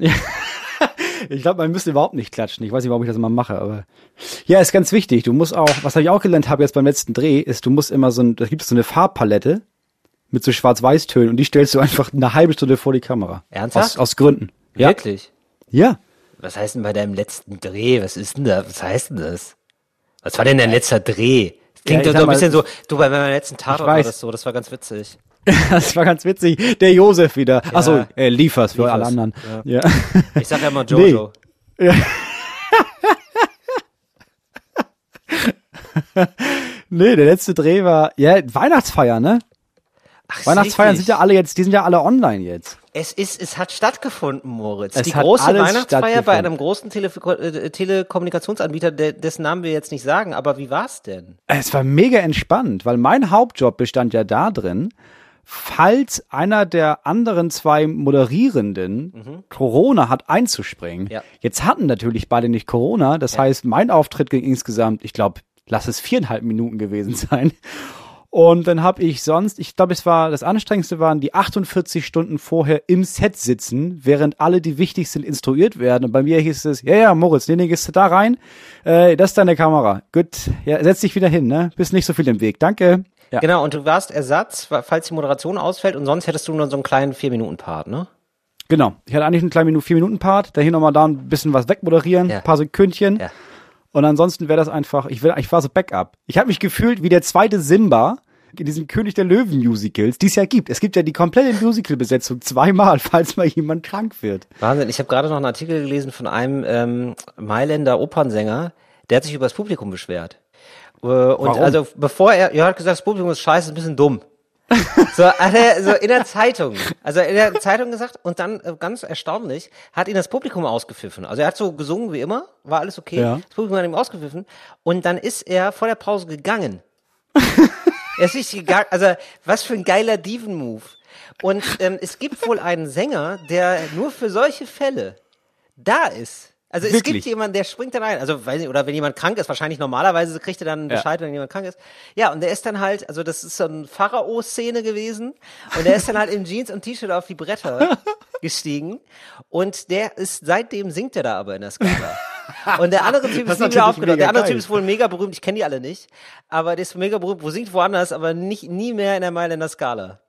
Ich glaube, man müsste überhaupt nicht klatschen. Ich weiß nicht, warum ich das immer mache, aber ja, ist ganz wichtig. Du musst auch, was ich auch gelernt habe jetzt beim letzten Dreh, ist, du musst immer so ein, da gibt es so eine Farbpalette mit so Schwarz-Weiß-Tönen und die stellst du einfach eine halbe Stunde vor die Kamera. Ernsthaft? Aus, aus Gründen. Ja. Wirklich? Ja. Was heißt denn bei deinem letzten Dreh? Was ist denn da? Was heißt denn das? Was war denn dein letzter Dreh? Das klingt Ja, doch so ein bisschen so, du bei meinem letzten Tatort war das so, das war ganz witzig. Das war ganz witzig. Der Josef wieder. Ach so, er liefers für Liefers, alle anderen. Ja. Ich sag ja immer Jojo. Nee, der letzte Dreh war, ja, Weihnachtsfeier, ne? Ach, Weihnachtsfeiern sind ja alle jetzt, die sind ja alle online jetzt. Es ist, es hat stattgefunden, Moritz. Es die große Weihnachtsfeier bei einem großen Tele äh, Telekommunikationsanbieter, dessen Namen wir jetzt nicht sagen, aber wie war's denn? Es war mega entspannt, weil mein Hauptjob bestand ja da drin, falls einer der anderen zwei Moderierenden Corona hat einzuspringen. Ja. Jetzt hatten natürlich beide nicht Corona, das heißt, mein Auftritt ging insgesamt, ich glaube, lass es viereinhalb Minuten gewesen sein. Und dann habe ich sonst, ich glaube, es war das Anstrengendste waren die 48 Stunden vorher im Set sitzen, während alle, die wichtig sind, instruiert werden. Und bei mir hieß es, ja, ja, Moritz, nee, nee, gehst du da rein? Äh, das ist deine Kamera. Gut, ja, setz dich wieder hin, ne? Bist nicht so viel im Weg. Danke. Ja. Genau, und du warst Ersatz, falls die Moderation ausfällt und sonst hättest du nur so einen kleinen Vier-Minuten-Part, ne? Genau. Ich hatte eigentlich einen kleinen Minuten, vier Minuten Part, da hier nochmal da ein bisschen was wegmoderieren, Ja. ein paar Sekündchen. Ja. Und ansonsten wäre das einfach, ich, will, ich war so Backup. Ich habe mich gefühlt wie der zweite Simba in diesen König der Löwen Musicals, die es ja gibt. Es gibt ja die komplette Musical-Besetzung zweimal, falls mal jemand krank wird. Wahnsinn, ich habe gerade noch einen Artikel gelesen von einem ähm, Mailänder Opernsänger, der hat sich über das Publikum beschwert. Äh, und Warum? also bevor er, er hat gesagt, das Publikum ist scheiße, ist ein bisschen dumm. So, hat er so in der Zeitung, also in der Zeitung gesagt und dann äh, ganz erstaunlich, hat ihn das Publikum ausgepfiffen. Also er hat so gesungen wie immer, war alles okay, Ja. das Publikum hat ihm ausgepfiffen und dann ist er vor der Pause gegangen. er ist nicht gegangen, also was für ein geiler Diven-Move. Und ähm, es gibt wohl einen Sänger, der nur für solche Fälle da ist. Also es Wirklich? gibt jemanden, der springt dann ein. Also weiß nicht, oder wenn jemand krank ist, wahrscheinlich normalerweise kriegt er dann Ja. Bescheid, wenn jemand krank ist. Ja, und der ist dann halt, also das ist so eine Pharao-Szene gewesen. Und der ist dann halt im Jeans und T-Shirt auf die Bretter gestiegen. Und der ist, seitdem singt er da aber in der Skala. Und der andere Typ ist nie wieder aufgenommen. Der andere geil. Typ ist wohl mega berühmt. Ich kenne die alle nicht. Aber der ist mega berühmt. Wo singt woanders, aber nicht, nie mehr in der Mailänder Skala.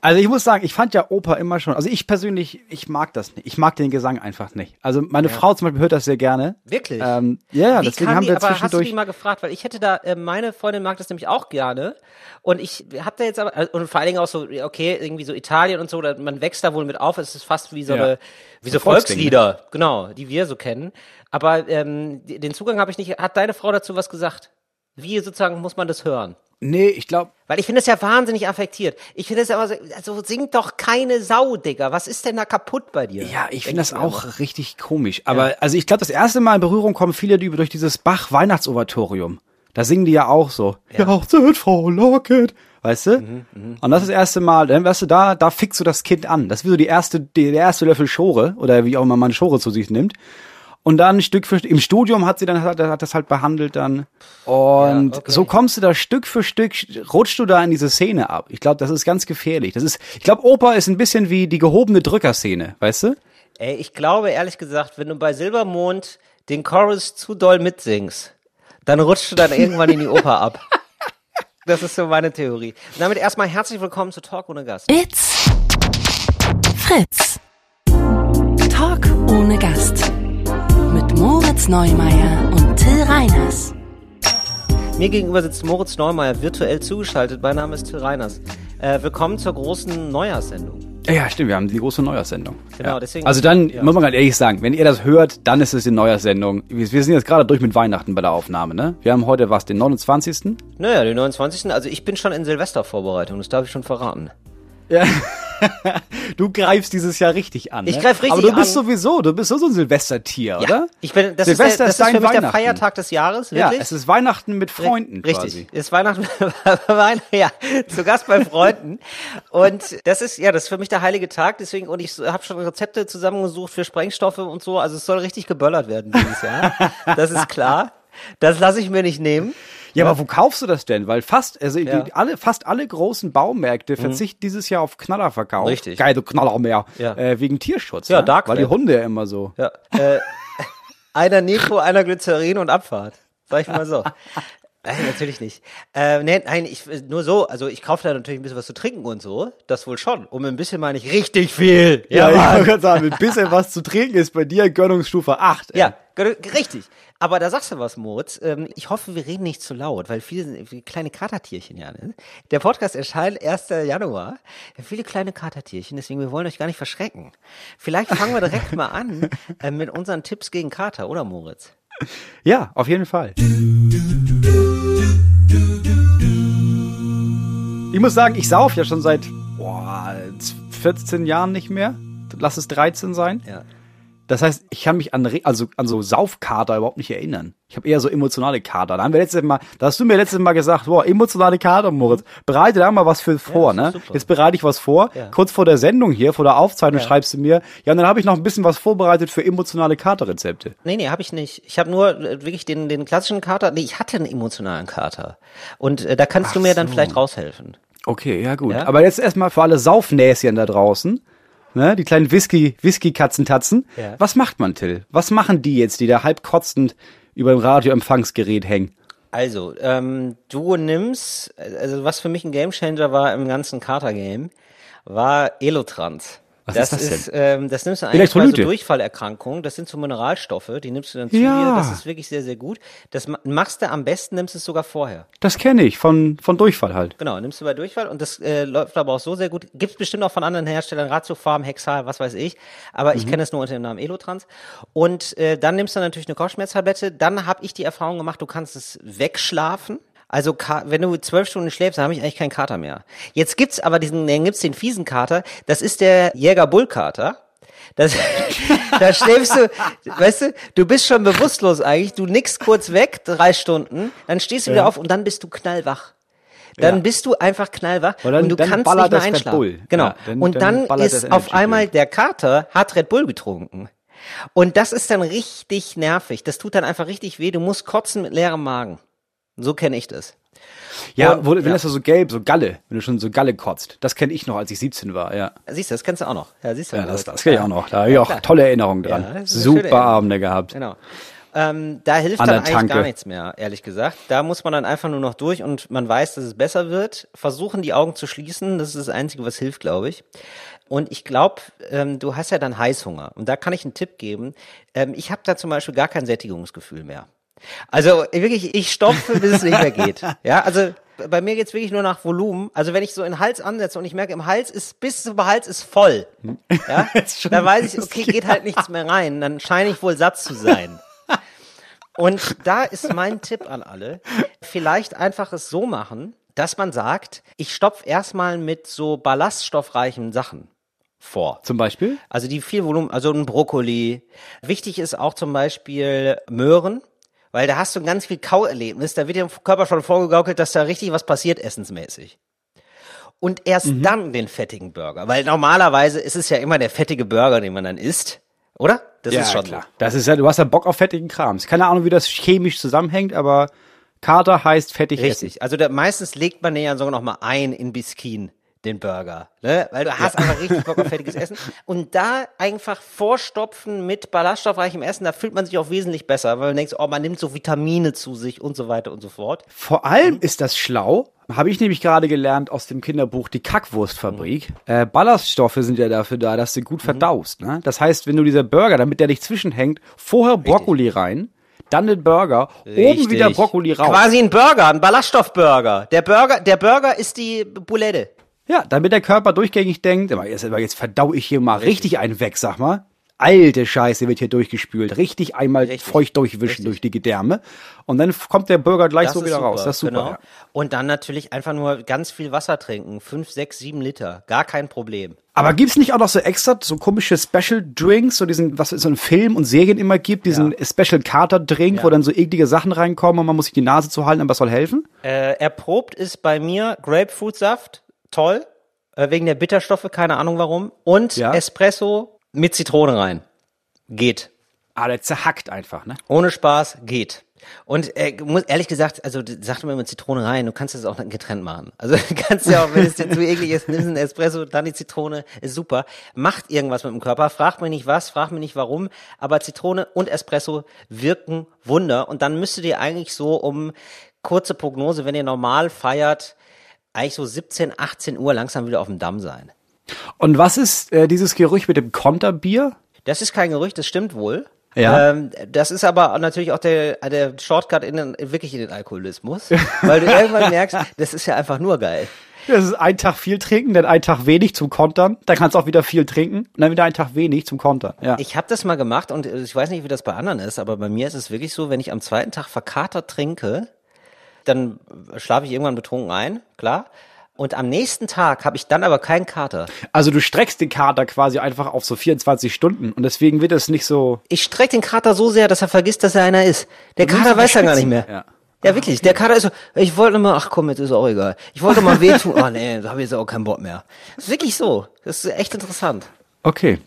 Also ich muss sagen, ich fand ja Oper immer schon, also ich persönlich, ich mag das nicht. Ich mag den Gesang einfach nicht. Also meine Frau zum Beispiel hört das sehr gerne. Wirklich? Ähm, ja, Wie deswegen haben die, wir aber hast du zwischendurch. die mal gefragt, weil ich hätte da, äh, meine Freundin mag das nämlich auch gerne und ich hab da jetzt aber, äh, und vor allen Dingen auch so, okay, irgendwie so Italien und so, da, man wächst da wohl mit auf, es ist fast wie so Ja. eine, wie so, So Volksding, Volkslieder, genau, die wir so kennen, aber ähm, den Zugang habe ich nicht, hat deine Frau dazu was gesagt? Wie sozusagen muss man das hören? nee, ich glaube, Weil ich finde das ja wahnsinnig affektiert. Ich finde es ja immer so, also singt doch keine Sau, Digga. Was ist denn da kaputt bei dir? Ja, ich finde das mir immer. auch richtig komisch. Aber also ich glaube, das erste Mal in Berührung kommen viele die über durch dieses Bach-Weihnachtsoratorium. Da singen die ja auch so. Ja, auch sind Frau Locket. Weißt du? Mhm, Und das ist das erste Mal, dann weißt du, da, da fickst du das Kind an. Das ist wie so die erste, die, der erste Löffel Schore oder wie auch immer man Schore zu sich nimmt. Und dann Stück für Stück, im Studium hat sie dann, hat, hat das halt behandelt dann. Und Ja, okay. so kommst du da Stück für Stück, rutschst du da in diese Szene ab. Ich glaube, das ist ganz gefährlich. Das ist, ich glaube, Oper ist ein bisschen wie die gehobene Drückerszene, weißt du? Ey, ich glaube ehrlich gesagt, wenn du bei Silbermond den Chorus zu doll mitsingst, dann rutschst du dann irgendwann in die Oper ab. Das ist so meine Theorie. Und damit erstmal herzlich willkommen zu Talk ohne Gast. It's Fritz. Talk ohne Gast. Moritz Neumeier und Till Reiners. Mir gegenüber sitzt Moritz Neumeier virtuell zugeschaltet. Mein Name ist Till Reiners. Äh, willkommen zur großen Neujahrssendung. Ja, stimmt, wir haben die große Neujahrssendung. Genau, ja. deswegen- Also dann, ja. muss man ganz ehrlich sagen, wenn ihr das hört, dann ist es die Neujahrssendung. Wir wir sind jetzt gerade durch mit Weihnachten bei der Aufnahme, ne? Wir haben heute was, den 29. Naja, den 29. Also ich bin schon in Silvestervorbereitung, das darf ich schon verraten. Ja. du greifst dieses Jahr richtig an. Ich ne? greif richtig Aber du bist an. sowieso, du bist so ein Silvestertier, oder? Ich bin, das Silvester ist, der, das ist ist für mich der. Feiertag des Jahres, Ja, wirklich. es ist Weihnachten mit Freunden Richtig, quasi. ist Weihnachten, Weihnachten, ja, zu Gast bei Freunden. Und das ist, ja, das ist für mich der heilige Tag, deswegen, und ich habe schon Rezepte zusammengesucht für Sprengstoffe und so, also es soll richtig geböllert werden dieses Jahr. Das ist klar. Das lasse ich mir nicht nehmen. Ja, aber wo kaufst du das denn? Weil fast, also Ja. Mhm. die, alle, fast alle großen Baumärkte verzichten dieses Jahr auf Knallerverkauf. Richtig. Geil, du Knaller mehr. Ja. Äh, wegen Tierschutz. Ja, ne? Dark Weil die. Hunde ja immer so. Ja. Äh, einer Nitro, einer Glycerin und Abfahrt. Sag ich mal so. Nein, natürlich nicht. Äh, nee, nein, ich nur so, also ich kaufe da natürlich ein bisschen was zu trinken und so, das wohl schon. Um ein bisschen meine ich richtig viel. Ja, ich Mann. wollte gerade sagen, ein bisschen was zu trinken ist bei dir Gönnungsstufe 8. ey. Ja, richtig. Aber da sagst du was, Moritz. Ähm, ich hoffe, wir reden nicht zu laut, weil viele sind kleine Katertierchen, ja. Ne? Der Podcast erscheint 1. Januar. Ja, viele kleine Katertierchen, deswegen wir wollen euch gar nicht verschrecken. Vielleicht fangen wir direkt mal an äh, mit unseren Tipps gegen Kater, oder Moritz? Ja, auf jeden Fall. Ich muss sagen, ich sauf ja schon seit boah, 14 Jahren nicht mehr. Lass es 13 sein. Ja. Das heißt, ich kann mich an, also, an so Saufkater überhaupt nicht erinnern. Ich habe eher so emotionale Kater. Da haben wir letztes Mal, da hast du mir letztes Mal gesagt, boah, emotionale Kater, Moritz. Bereite da mal was für vor, ist ne? super. Jetzt bereite ich was vor. Ja. Kurz vor der Sendung hier, vor der Aufzeichnung schreibst du mir, ja, und dann habe ich noch ein bisschen was vorbereitet für emotionale Katerrezepte. Nee, nee, habe ich nicht. Ich habe nur äh, wirklich den, den klassischen Kater. Nee, ich hatte einen emotionalen Kater. Und äh, da kannst du mir dann vielleicht raushelfen. Okay, ja gut. Ja? Aber jetzt erstmal für alle Saufnäschen da draußen, ne, die kleinen Whisky, Whisky-Katzentatzen. Ja. Was macht man, Till? Was machen die jetzt, die da halb kotzend über dem Radioempfangsgerät hängen? Also, ähm, du nimmst, also was für mich ein Gamechanger war im ganzen Kater-Game, war Elotrans. Was das ist das ist, ähm, das nimmst du eigentlich bei so. Durchfallerkrankungen. Das sind so Mineralstoffe, die nimmst du dann zu Ja. dir. Das ist wirklich sehr, sehr gut. Das ma- machst du am besten, nimmst es sogar vorher. Das kenne ich von, von Durchfall halt. Genau, nimmst du bei Durchfall und das äh, läuft aber auch so sehr gut. Gibt's bestimmt auch von anderen Herstellern, Ratiofarm, Hexal, was weiß ich. Aber ich kenne es nur unter dem Namen Elotrans. Und äh, dann nimmst du natürlich eine Kopfschmerztablette. Dann habe ich die Erfahrung gemacht, du kannst es wegschlafen. Also wenn du zwölf Stunden schläfst, dann habe ich eigentlich keinen Kater mehr. Jetzt gibt's aber diesen, dann gibt's den fiesen Kater. Das ist der Jäger-Bull-Kater. Das, da schläfst du, weißt du, du bist schon bewusstlos eigentlich, du nickst kurz weg, drei Stunden, dann stehst du wieder auf und dann bist du knallwach. Dann Ja. bist du einfach knallwach Und dann- und du kannst nicht mehr einschlafen. Bull. Genau. Ja, dann- und dann dann, ist auf einmal der Kater hat Red Bull getrunken. Und das ist dann richtig nervig. Das tut dann einfach richtig weh. Du musst kotzen mit leerem Magen. So kenne ich das. Ja, Und- wo, wenn ja. das so gelb, so Galle, wenn du schon so Galle kotzt. Das kenne ich noch, als ich 17 war, ja. Siehst du, das kennst du auch noch. Ja, siehst du. Ja, das, das kenne ich auch noch. Da habe ich auch klar. tolle Erinnerungen dran. Ja, das Super. Abende gehabt. Genau. Ähm, da hilft An dann eigentlich Tanke. gar nichts mehr, ehrlich gesagt. Da muss man dann einfach nur noch durch und man weiß, dass es besser wird. Versuchen die Augen zu schließen, das ist das Einzige, was hilft, glaube ich. Und ich glaube, ähm, du hast ja dann Heißhunger. Und da kann ich einen Tipp geben. Ähm, ich habe da zum Beispiel gar kein Sättigungsgefühl mehr. Also wirklich, ich stopfe, bis es nicht mehr geht. Ja, also bei mir geht's wirklich nur nach Volumen. Also wenn ich so in den Hals ansetze und ich merke, im Hals ist, bis zum Hals ist voll. Ja, Jetzt schon dann weiß ich, okay, geht halt nichts mehr rein. Dann scheine ich wohl satt zu sein. Und da ist mein Tipp an alle, vielleicht einfach es so machen, dass man sagt, ich stopf erstmal mit so ballaststoffreichen Sachen vor. Zum Beispiel? Also die viel Volumen, also ein Brokkoli. Wichtig ist auch zum Beispiel Möhren, weil da hast du ganz viel Kauerlebnis. Da wird dem Körper schon vorgegaukelt, dass da richtig was passiert essensmäßig. Und erst Mhm. dann den fettigen Burger, weil normalerweise ist es ja immer der fettige Burger, den man dann isst, oder? Das ist schon klar. Das ist ja, du hast ja Bock auf fettigen Krams. Keine Ahnung, wie das chemisch zusammenhängt, aber Kater heißt fettig so. essen. Richtig. Also da, meistens legt man den ja sogar noch mal ein in Biskin, den Burger, ne? Weil du hast einfach richtig Bock auf fettiges Essen. Und da einfach vorstopfen mit ballaststoffreichem Essen, da fühlt man sich auch wesentlich besser, weil man denkt, oh, man nimmt so Vitamine zu sich und so weiter und so fort. Vor allem ist das schlau, habe ich nämlich gerade gelernt aus dem Kinderbuch Die Kackwurstfabrik. Äh, Ballaststoffe sind ja dafür da, dass du gut verdaust. Ne? Das heißt, wenn du dieser Burger, damit der nicht zwischenhängt, vorher Brokkoli rein, dann den Burger, oben wieder Brokkoli raus. Quasi ein Burger, ein Ballaststoffburger. Der Burger, der Burger ist die Boulette. Ja, damit der Körper durchgängig denkt, aber jetzt, aber jetzt verdau ich hier mal richtig einen weg, sag mal. Alte Scheiße wird hier durchgespült. Richtig einmal Richtig. feucht durchwischen durch die Gedärme. Und dann kommt der Burger gleich Das so wieder super, raus. Das ist super. Genau. Ja. Und dann natürlich einfach nur ganz viel Wasser trinken. Fünf, sechs, sieben Liter. Gar kein Problem. Aber gibt's nicht auch noch so extra so komische Special Drinks, so diesen, was es so in Filmen und Serien immer gibt, diesen Special Kater Drink, Ja. wo dann so eklige Sachen reinkommen und man muss sich die Nase zu halten, aber es soll helfen? Äh, erprobt ist bei mir Grapefruitsaft. Toll. Äh, wegen der Bitterstoffe, keine Ahnung warum. Und Ja. Espresso mit Zitrone rein. Geht. Ah, der zerhackt einfach, ne? Ohne Spaß, geht. Und äh, muss ehrlich gesagt, also d- sagt man immer Zitrone rein, du kannst das auch getrennt machen. Also du kannst ja auch, wenn es dir zu eklig ist, nimmst einen Espresso, dann die Zitrone, ist super. Macht irgendwas mit dem Körper, fragt mich nicht was, fragt mich nicht warum, aber Zitrone und Espresso wirken Wunder. Und dann müsstet ihr eigentlich so um kurze Prognose, wenn ihr normal feiert, eigentlich so 17, 18 Uhr langsam wieder auf dem Damm sein. Und was ist äh, dieses Gerücht mit dem Konterbier? Das ist kein Gerücht, das stimmt wohl. Ja. Ähm, das ist aber natürlich auch der, der Shortcut in den, wirklich in den Alkoholismus, weil du irgendwann merkst, das ist ja einfach nur geil. Das ist ein Tag viel trinken, dann ein Tag wenig zum Kontern. Dann kannst du auch wieder viel trinken und dann wieder ein Tag wenig zum Kontern. Ja. Ich habe das mal gemacht und ich weiß nicht, wie das bei anderen ist, aber bei mir ist es wirklich so, wenn ich am zweiten Tag verkatert trinke, dann schlafe ich irgendwann betrunken ein, klar. Und am nächsten Tag habe ich dann aber keinen Kater. Also du streckst den Kater quasi einfach auf so 24 Stunden und deswegen wird es nicht so. Ich strecke den Kater so sehr, dass er vergisst, dass er einer ist. Der Du Kater weiß ja gar nicht mehr. Ja. Ja, wirklich. Der Kater ist so, ich wollte mal, ach komm, jetzt ist auch egal. Ich wollte mal wehtun. Oh nee, da habe ich jetzt auch keinen Bock mehr. Das ist wirklich so. Das ist echt interessant. Okay.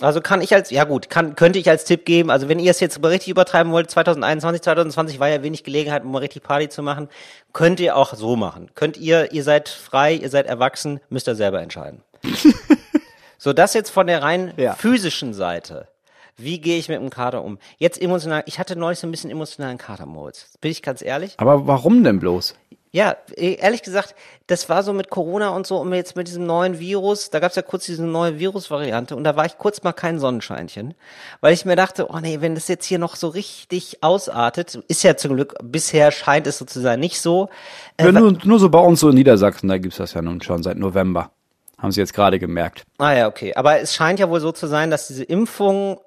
Also kann ich als, ja gut, kann, könnte ich als Tipp geben, also wenn ihr es jetzt mal richtig übertreiben wollt, 2021, 2020 war ja wenig Gelegenheit, um mal richtig Party zu machen, könnt ihr auch so machen. Könnt ihr, ihr seid frei, ihr seid erwachsen, müsst ihr selber entscheiden. so, das jetzt von der rein Ja. physischen Seite. Wie gehe ich mit dem Kater um? Jetzt emotional, ich hatte neulich so ein bisschen emotionalen Kater, Moritz. Bin ich ganz ehrlich? Aber warum denn bloß? Ja, eh, ehrlich gesagt, das war so mit Corona und so und jetzt mit diesem neuen Virus, da gab's ja kurz diese neue Virusvariante und da war ich kurz mal kein Sonnenscheinchen, weil ich mir dachte, oh nee, wenn das jetzt hier noch so richtig ausartet, ist ja zum Glück, bisher scheint es so zu sein, nicht so. Äh, Ja, nur, nur so bei uns so in Niedersachsen, da gibt's das ja nun schon seit November. Haben sie jetzt gerade gemerkt. Ah ja, okay. Aber es scheint ja wohl so zu sein, dass diese Impfung,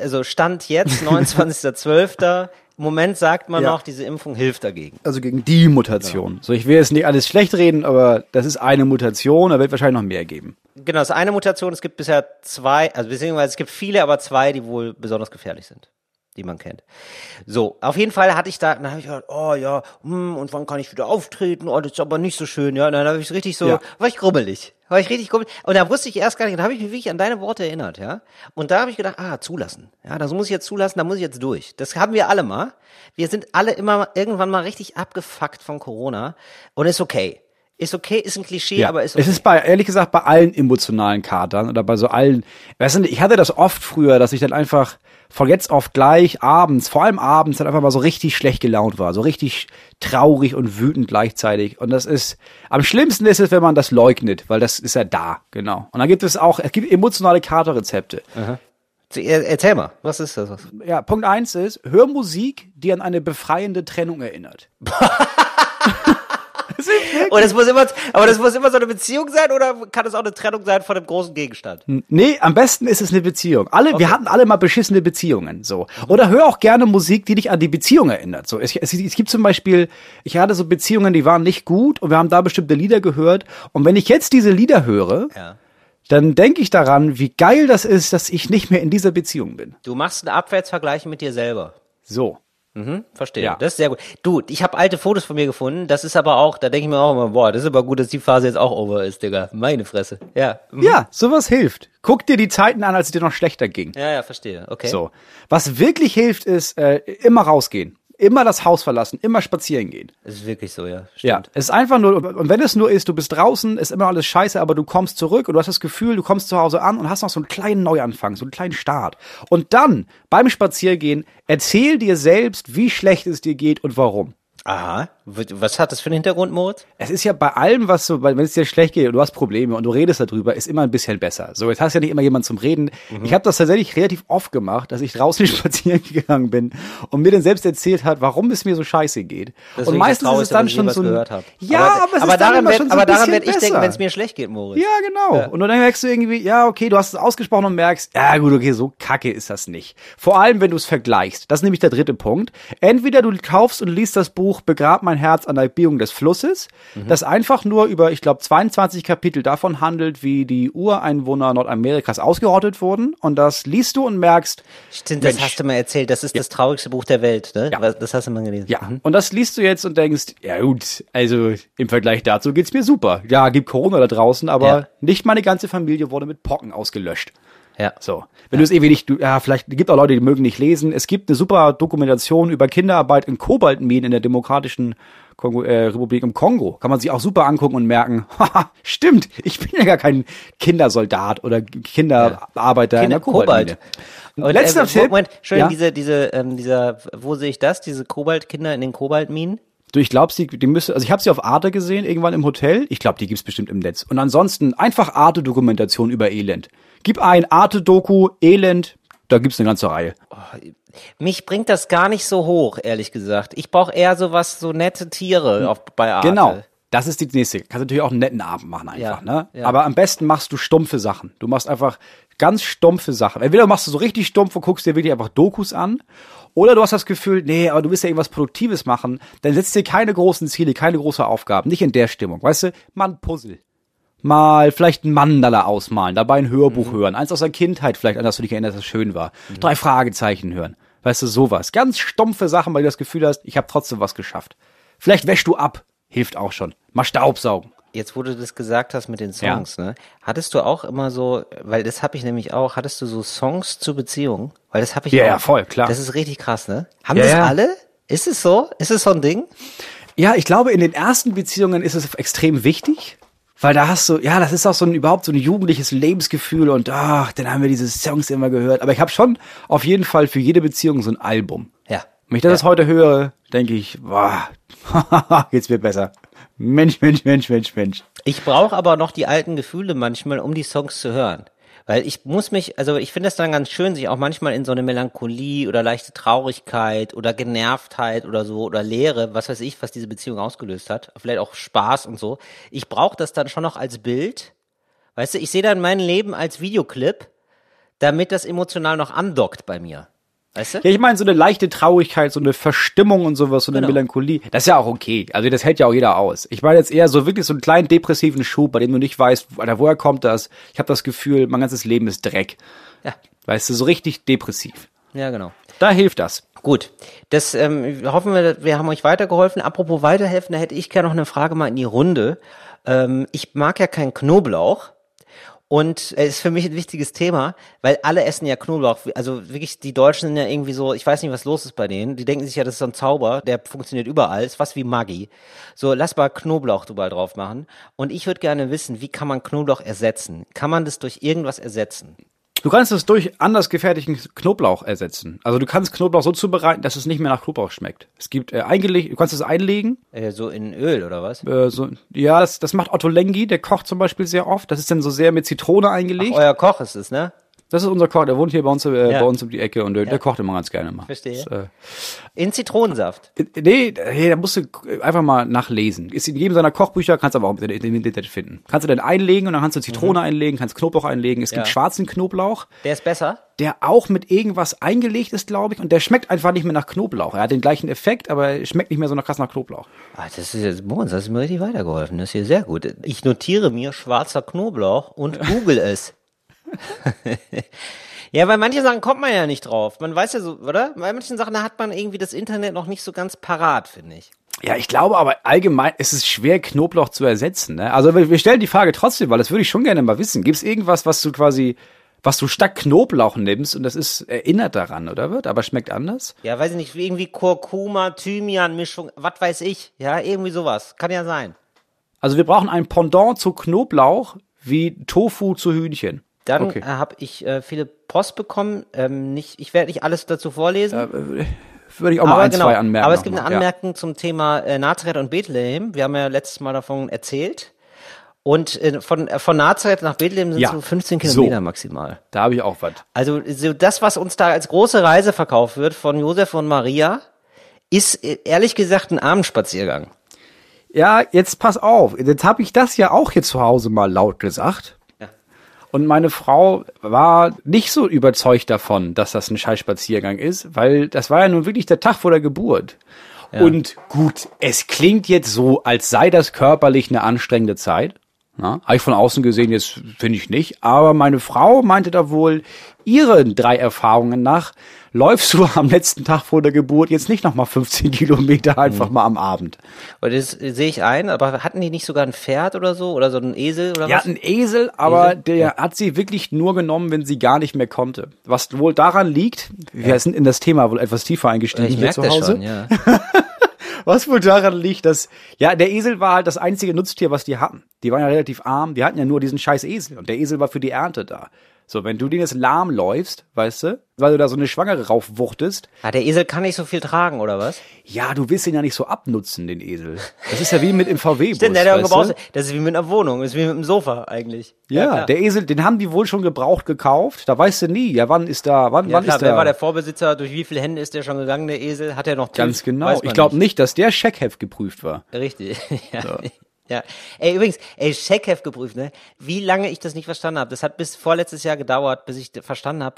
also Stand jetzt, 29.12., im Moment sagt man Ja. noch, diese Impfung hilft dagegen. Also gegen die Mutation. So, ich will jetzt nicht alles schlecht reden, aber das ist eine Mutation, da wird wahrscheinlich noch mehr geben. Genau, das ist eine Mutation, es gibt bisher zwei, also beziehungsweise es gibt viele, aber zwei, die wohl besonders gefährlich sind, die man kennt. So, auf jeden Fall hatte ich da, dann habe ich gedacht, oh ja, hm, und wann kann ich wieder auftreten? Oh, das ist aber nicht so schön, ja. Und dann habe ich richtig so, Ja. war ich grummelig. War ich richtig grummelig. Und da wusste ich erst gar nicht, da habe ich mich wirklich an deine Worte erinnert, ja. Und da habe ich gedacht, ah, zulassen. Ja, das muss ich jetzt zulassen, da muss ich jetzt durch. Das haben wir alle mal. Wir sind alle immer irgendwann mal richtig abgefuckt von Corona. Und ist okay. Ist okay, ist ein Klischee, aber ist okay. Es ist bei, ehrlich gesagt, bei allen emotionalen Katern oder bei so allen, weißt du, ich hatte das oft früher, dass ich dann einfach von jetzt auf gleich abends, vor allem abends, dann einfach mal so richtig schlecht gelaunt war, so richtig traurig und wütend gleichzeitig. Und das ist, am schlimmsten ist es, wenn man das leugnet, weil das ist ja da, genau. Und dann gibt es auch, es gibt emotionale Katerrezepte. Er- Erzähl mal, was ist das? Ja, Punkt eins ist, hör Musik, die an eine befreiende Trennung erinnert. Und das muss immer, aber das muss immer so eine Beziehung sein oder kann es auch eine Trennung sein von einem großen Gegenstand? Nee, am besten ist es eine Beziehung. Alle, wir hatten alle mal beschissene Beziehungen, so. Oder hör auch gerne Musik, die dich an die Beziehung erinnert. So, es, es, es gibt zum Beispiel, ich hatte so Beziehungen, die waren nicht gut und wir haben da bestimmte Lieder gehört. Und wenn ich jetzt diese Lieder höre, Ja. dann denke ich daran, wie geil das ist, dass ich nicht mehr in dieser Beziehung bin. Du machst einen Abwärtsvergleich mit dir selber. So. Mhm, verstehe. Ja. Das ist sehr gut. Du, ich habe alte Fotos von mir gefunden. Das ist aber auch, da denke ich mir auch immer, boah, das ist aber gut, dass die Phase jetzt auch over ist, Digga. Meine Fresse. Ja. Mhm. Ja, sowas hilft. Guck dir die Zeiten an, als es dir noch schlechter ging. Ja, ja, verstehe. Okay. So. Was wirklich hilft, ist äh, immer rausgehen. Immer das Haus verlassen, immer spazieren gehen. Das ist wirklich so, ja. Ja, Stimmt. es ist einfach nur, und wenn es nur ist, du bist draußen, ist immer alles scheiße, aber du kommst zurück und du hast das Gefühl, du kommst zu Hause an und hast noch so einen kleinen Neuanfang, so einen kleinen Start. Und dann, beim Spaziergehen, erzähl dir selbst, wie schlecht es dir geht und warum. Aha. Was hat das für einen Hintergrund, Moritz? Es ist ja bei allem, was so, wenn es dir schlecht geht und du hast Probleme und du redest darüber, ist immer ein bisschen besser. So, jetzt hast du ja nicht immer jemand zum Reden. Mhm. Ich habe das tatsächlich relativ oft gemacht, dass ich draußen spazieren gegangen bin und mir dann selbst erzählt hat, und es mir so scheiße geht. Das und ist meistens ist es dann schon so ein, gehört habe. Ja, aber, aber, es aber ist daran immer werd, schon so aber daran werde ich denken, wenn es mir schlecht geht, Moritz. Ja, genau. Und dann merkst du irgendwie, ja, okay, du hast es ausgesprochen und merkst, ja gut, okay, so kacke ist das nicht. Vor allem, wenn du es vergleichst. Das ist nämlich der dritte Punkt. Entweder du kaufst und liest das Buch Begrab mein Herz an der Biegung des Flusses, das einfach nur über, ich glaube, 22 Kapitel davon handelt, wie die Ureinwohner Nordamerikas ausgerottet wurden. Und das liest du und merkst, Stimmt, das Mensch. hast du mal erzählt. Das ist das traurigste Buch der Welt, ne? Ja. Das hast du mal gelesen. Ja, und das liest du jetzt und denkst, ja gut, also im Vergleich dazu geht's mir super. Ja, gibt Corona da draußen, aber Ja. nicht meine ganze Familie wurde mit Pocken ausgelöscht. Ja. So. Wenn du es irgendwie nicht, du, ja, vielleicht gibt auch Leute, die mögen nicht lesen. Es gibt eine super Dokumentation über Kinderarbeit in Kobaltminen in der demokratischen Kongo, äh, Republik im Kongo. Kann man sich auch super angucken und merken, haha, stimmt, ich bin ja gar kein Kindersoldat oder Kinderarbeiter in der Kobaltmine. Und, Letzter äh, Tipp. Moment, Entschuldigung, Ja? diese, diese, ähm, dieser, wo sehe ich das? Diese Kobaltkinder in den Kobaltminen? Du, ich glaube, sie, die müsste, also ich habe sie auf Arte gesehen, irgendwann im Hotel. Ich glaube, die gibt's bestimmt im Netz. Und ansonsten einfach Arte-Dokumentation über Elend. Gib ein Arte-Doku, Elend, da gibt's eine ganze Reihe. Mich bringt das gar nicht so hoch, ehrlich gesagt. Ich brauche eher sowas, so nette Tiere auf, bei Arte. Genau. Das ist die nächste. Kannst natürlich auch einen netten Abend machen einfach, Ja, ne? ja. Aber am besten machst du stumpfe Sachen. Du machst einfach ganz stumpfe Sachen. Entweder machst du so richtig stumpf und guckst dir wirklich einfach Dokus an. Oder du hast das Gefühl, nee, aber du willst ja irgendwas Produktives machen. Dann setzt dir keine großen Ziele, keine große Aufgaben. Nicht in der Stimmung. Weißt du, mal ein Puzzle. Mal vielleicht ein Mandala ausmalen, dabei ein Hörbuch hören. Eins aus der Kindheit vielleicht, an das du dich erinnerst, das schön war. Drei Fragezeichen hören. Weißt du, sowas. Ganz stumpfe Sachen, weil du das Gefühl hast, ich habe trotzdem was geschafft. Vielleicht wäschst du ab. Hilft auch schon. Mal Staubsaugen. Jetzt, wo du das gesagt hast mit den Songs, ne? Hattest du auch immer so, weil das habe ich nämlich auch, hattest du so Songs zur Beziehung? Weil das habe ich Ja, auch. ja, voll, klar. Das ist richtig krass, ne? Haben Ja, das ja. alle? Ist es so? Ist es so ein Ding? Ja, ich glaube, in den ersten Beziehungen ist es extrem wichtig, weil da hast du, ja, das ist auch so ein überhaupt so ein jugendliches Lebensgefühl und ach, dann haben wir diese Songs immer gehört. Aber ich habe schon auf jeden Fall für jede Beziehung so ein Album. Ja. Wenn ich das ja. heute höre, denke ich, boah, geht's mir besser. Mensch, Mensch, Mensch, Mensch, Mensch. Ich brauche aber noch die alten Gefühle manchmal, um die Songs zu hören. Weil ich muss mich, also ich finde es dann ganz schön, sich auch manchmal in so eine Melancholie oder leichte Traurigkeit oder Genervtheit oder so oder Leere, was weiß ich, was diese Beziehung ausgelöst hat, vielleicht auch Spaß und so. Ich brauche das dann schon noch als Bild. Weißt du, ich sehe dann mein Leben als Videoclip, damit das emotional noch andockt bei mir. Weißt du? Ja, ich meine, so eine leichte Traurigkeit, so eine Verstimmung und sowas, so eine Genau. Melancholie, das ist ja auch okay. Also das hält ja auch jeder aus. Ich meine jetzt eher so wirklich so einen kleinen depressiven Schub, bei dem du nicht weißt, Alter, woher kommt das? Ich habe das Gefühl, mein ganzes Leben ist Dreck. Ja. Weißt du, so richtig depressiv. Ja, genau. Da hilft das. Gut, das ähm, hoffen wir, wir haben euch weitergeholfen. Apropos weiterhelfen, da hätte ich gerne noch eine Frage mal in die Runde. Ähm, ich mag ja keinen Knoblauch. Und es ist für mich ein wichtiges Thema, weil alle essen ja Knoblauch. Also wirklich, die Deutschen sind ja irgendwie so, ich weiß nicht, was los ist bei denen. Die denken sich ja, das ist so ein Zauber, der funktioniert überall, ist fast wie Maggi. So, lass mal Knoblauch überall drauf machen. Und ich würde gerne wissen, wie kann man Knoblauch ersetzen? Kann man das durch irgendwas ersetzen? Du kannst es durch anders gefertigten Knoblauch ersetzen. Also du kannst Knoblauch so zubereiten, dass es nicht mehr nach Knoblauch schmeckt. Es gibt äh, eingelegt, du kannst es einlegen. Äh, so in Öl oder was? Äh, so, ja, das, das macht Otto Lengi, der kocht zum Beispiel sehr oft. Das ist dann so sehr mit Zitrone eingelegt. Euer Koch ist es, ne? Das ist unser Koch, der wohnt hier bei uns, äh, Ja. bei uns um die Ecke und der, der kocht immer ganz gerne mal. Verstehe. Das, äh, In Zitronensaft. Nee, hey, da musst du einfach mal nachlesen. Ist in jedem seiner Kochbücher, kannst du aber auch im Internet finden. Kannst du dann einlegen und dann kannst du Zitrone einlegen, kannst Knoblauch einlegen. Es gibt Mhm. Ja. schwarzen Knoblauch, Der ist besser? der auch mit irgendwas eingelegt ist, glaube ich, und der schmeckt einfach nicht mehr nach Knoblauch. Er hat den gleichen Effekt, aber er schmeckt nicht mehr so nach krass nach Knoblauch. Ah, das ist jetzt, Moritz, das ist mir richtig weitergeholfen. Das ist hier sehr gut. Ich notiere mir schwarzer Knoblauch und google es. ja, bei manchen Sachen kommt man ja nicht drauf. Man weiß ja so, oder? Bei manchen Sachen, da hat man irgendwie das Internet noch nicht so ganz parat, finde ich. Ja, ich glaube aber allgemein ist es schwer, Knoblauch zu ersetzen. Ne? Also wir, wir stellen die Frage trotzdem, weil das würde ich schon gerne mal wissen. Gibt es irgendwas, was du quasi, was du statt Knoblauch nimmst und das ist erinnert daran, oder wird, aber schmeckt anders? Ja, weiß ich nicht, irgendwie Kurkuma, Thymian-Mischung, was weiß ich. Ja, irgendwie sowas. Kann ja sein. Also wir brauchen ein Pendant zu Knoblauch wie Tofu zu Hühnchen. Dann Okay. äh, habe ich äh, viele Post bekommen. Ähm, nicht, ich werde nicht alles dazu vorlesen. Würde ich auch mal ein, zwei anmerken. genau. Aber es gibt eine. Anmerkung zum Thema äh, Nazareth und Bethlehem. Wir haben ja letztes Mal davon erzählt. Und äh, von, äh, von Nazareth nach Bethlehem sind Ja. so 15 So. Kilometer maximal. Ja, da habe ich auch was. Also so das, was uns da als große Reise verkauft wird von Josef und Maria, ist äh, ehrlich gesagt ein Abendspaziergang. Ja, jetzt pass auf. Jetzt habe ich das ja auch hier zu Hause mal laut gesagt. Ja. Und meine Frau war nicht so überzeugt davon, dass das ein Scheißspaziergang ist, weil das war ja nun wirklich der Tag vor der Geburt. Und gut, es klingt jetzt so, als sei das körperlich eine anstrengende Zeit. Na, habe ich von außen gesehen, jetzt finde ich nicht. Aber meine Frau meinte da wohl, ihren drei Erfahrungen nach, läufst du am letzten Tag vor der Geburt jetzt nicht nochmal 15 Kilometer einfach mal am Abend. Und das sehe ich ein, aber hatten die nicht sogar ein Pferd oder so? Oder so ein Esel oder Ja, was? ein Esel, aber Esel? der hat sie wirklich nur genommen, wenn sie gar nicht mehr konnte. Was wohl daran liegt, wir sind in das Thema wohl etwas tiefer eingestiegen ich hier zu das Hause. schon, ja. Was wohl daran liegt, dass, ja, der Esel war halt das einzige Nutztier, was die hatten. Die waren ja relativ arm, die hatten ja nur diesen scheiß Esel und der Esel war für die Ernte da. So, wenn du den jetzt lahm läufst, weißt du, weil du da so eine Schwangere raufwuchtest, Ah, der Esel kann nicht so viel tragen, oder was? ja, du willst ihn ja nicht so abnutzen, den Esel. Das ist ja wie mit im VW-Bus. Stimmt, der hat ja du? Das ist wie mit einer Wohnung, das ist wie mit einem Sofa eigentlich. Ja, klar. der Esel, den haben die wohl schon gebraucht gekauft. Da weißt du nie, ja, wann ist da, wann, Ja, wann klar, ist wer da? war der Vorbesitzer? Durch wie viele Hände ist der schon gegangen, der Esel? Hat er noch TÜV? Ganz genau. Ich glaube nicht. nicht, dass der Scheckheft geprüft war. Richtig. ja. Ja. Ey, übrigens, ey, Scheckheft geprüft, ne? Wie lange ich das nicht verstanden habe. Das hat bis vorletztes Jahr gedauert, bis ich verstanden habe.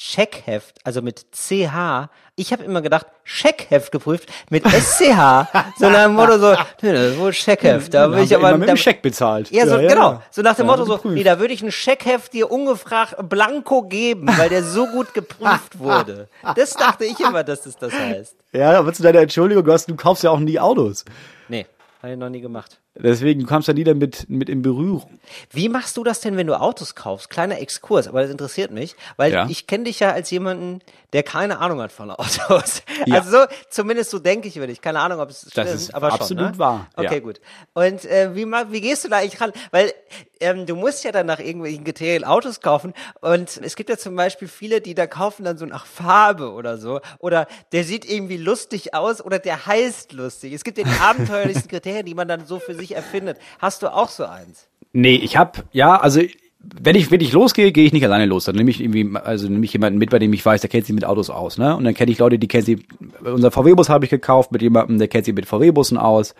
Checkheft, also mit CH. Ich habe immer gedacht, Scheckheft geprüft mit SCH. so nach dem Motto so, nee, das ist wohl Checkheft. Da haben ich aber mit dem Scheck bezahlt. Ja, so, genau. So nach dem Ja, Motto so, nee, da würde ich ein Scheckheft dir ungefragt blanko geben, weil der so gut geprüft wurde. Das dachte ich immer, dass das das heißt. Ja, aber zu deiner Entschuldigung, du, hast, du kaufst ja auch nie Autos. Nee, habe ich noch nie gemacht. Deswegen kommst du ja nie damit mit in Berührung. Wie machst du das denn, wenn du Autos kaufst? Kleiner Exkurs, aber das interessiert mich, weil Ja. ich kenne dich ja als jemanden, der keine Ahnung hat von Autos. Ja. Also so, zumindest so denke ich über dich. Keine Ahnung, ob es stimmt, ist aber schon. absolut ne? wahr, Okay, ja. gut. Und äh, wie, wie gehst du da eigentlich ran? Weil ähm, du musst ja dann nach irgendwelchen Kriterien Autos kaufen und es gibt ja zum Beispiel viele, die da kaufen dann so nach Farbe oder so oder der sieht irgendwie lustig aus oder der heißt lustig. Es gibt ja die abenteuerlichsten Kriterien, die man dann so für sich erfindet. Hast du auch so eins? Nee, ich hab, ja, also wenn ich wirklich losgehe, gehe ich nicht alleine los. Dann nehme ich irgendwie, also nehme ich jemanden mit, bei dem ich weiß, der kennt sich mit Autos aus, ne? Und dann kenne ich Leute, die kennen sie. Unser VW-Bus habe ich gekauft mit jemandem, der kennt sich mit VW-Bussen aus.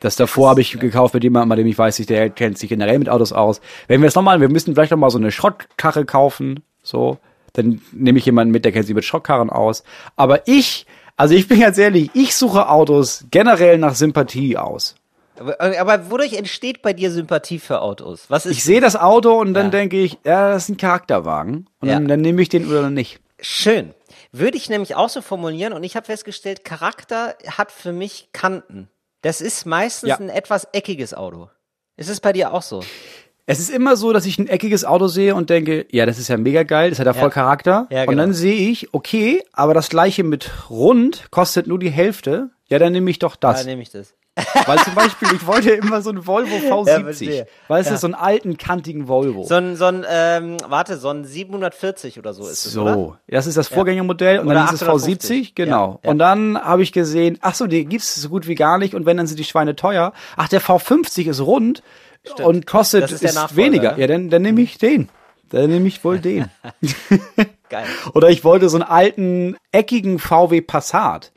Das davor habe ich gekauft mit jemandem, bei dem ich weiß, der kennt sich generell mit Autos aus. Wenn wir es nochmal, wir müssen vielleicht nochmal so eine Schrottkarre kaufen, so, dann nehme ich jemanden mit, der kennt sich mit Schrottkarren aus. Aber ich, also ich bin ganz ehrlich, ich suche Autos generell nach Sympathie aus. Aber, aber wodurch entsteht bei dir Sympathie für Autos? Was ist Ich sehe das Auto und dann Ja. denke ich, ja, das ist ein Charakterwagen. Und Ja. dann, dann nehme ich den oder nicht. schön? Würde ich nämlich auch so formulieren und ich habe festgestellt, Charakter hat für mich Kanten. Das ist meistens Ja. ein etwas eckiges Auto. Ist es bei dir auch so? Es ist immer so, dass ich ein eckiges Auto sehe und denke, ja, das ist ja mega geil, das hat ja voll Ja. Charakter. Ja, Und genau. dann sehe ich, okay, aber das gleiche mit rund kostet nur die Hälfte. Ja, dann nehme ich doch Da das. nehme ich das. Weil zum Beispiel, ich wollte immer so einen Volvo V70. verstehe. weißt du, Ja. so einen alten, kantigen Volvo. So ein, so ein ähm, warte, so ein 740 oder so ist es, oder? So, das ist das Vorgängermodell und Oder dann ist es 850. V70, genau. Ja, ja. Und dann habe ich gesehen, ach so, die gibt's so gut wie gar nicht und wenn, dann sind die Schweine teuer. Ach, der V50 ist rund und kostet Das ist ist weniger. ne? Ja, dann, dann nehme ich den. Dann nehme ich wohl den. Geil. Oder ich wollte so einen alten, eckigen VW Passat.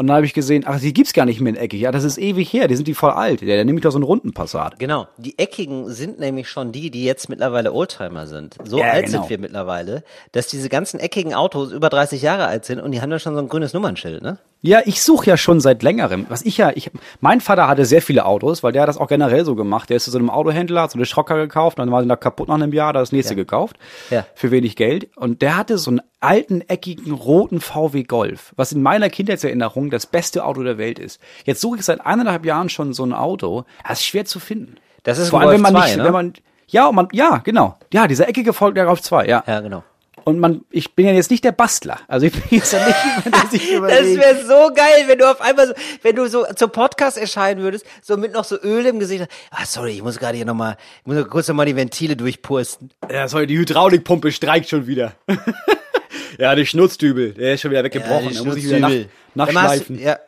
Und dann habe ich gesehen, ach, die gibt's gar nicht mehr in eckig. Ja, das ist ewig her, die sind die voll alt. Ja, dann nehme ich doch so einen runden Passat. Genau. Die eckigen sind nämlich schon die, die jetzt mittlerweile Oldtimer sind. So Ja, alt genau. sind wir mittlerweile, dass diese ganzen eckigen Autos über 30 Jahre alt sind und die haben ja schon so ein grünes Nummernschild, ne? Ja, ich suche ja schon seit längerem. Was ich ja, ich, mein Vater hatte sehr viele Autos, weil der hat das auch generell so gemacht. Der ist zu so einem Autohändler, hat so eine Schrocker gekauft, dann war sie da kaputt nach einem Jahr, da das nächste gekauft. Ja. Für wenig Geld. Und der hatte so einen alten, eckigen, roten VW Golf, was in meiner Kindheitserinnerung das beste Auto der Welt ist. Jetzt suche ich seit eineinhalb Jahren schon so ein Auto. Das ist schwer zu finden. Das ist Vor allem, wenn man 2, nicht, ne? wenn man, ja, und man, ja, genau. Ja, dieser eckige Volk der Golf 2, ja. Ja, genau. Und man, ich bin ja jetzt nicht der Bastler. Also ich bin jetzt ja nicht jemand, der sich Das überlegt. wäre so geil, wenn du auf einmal so, wenn du so zum Podcast erscheinen würdest, so mit noch so Öl im Gesicht. Ah, sorry, ich muss gerade hier nochmal, ich muss kurz nochmal die Ventile durchpursten. Ja, sorry, die Hydraulikpumpe streikt schon wieder. ja, der Schnutzdübel, der ist schon wieder weggebrochen. da muss ich wieder nach, nachschleifen. Ja.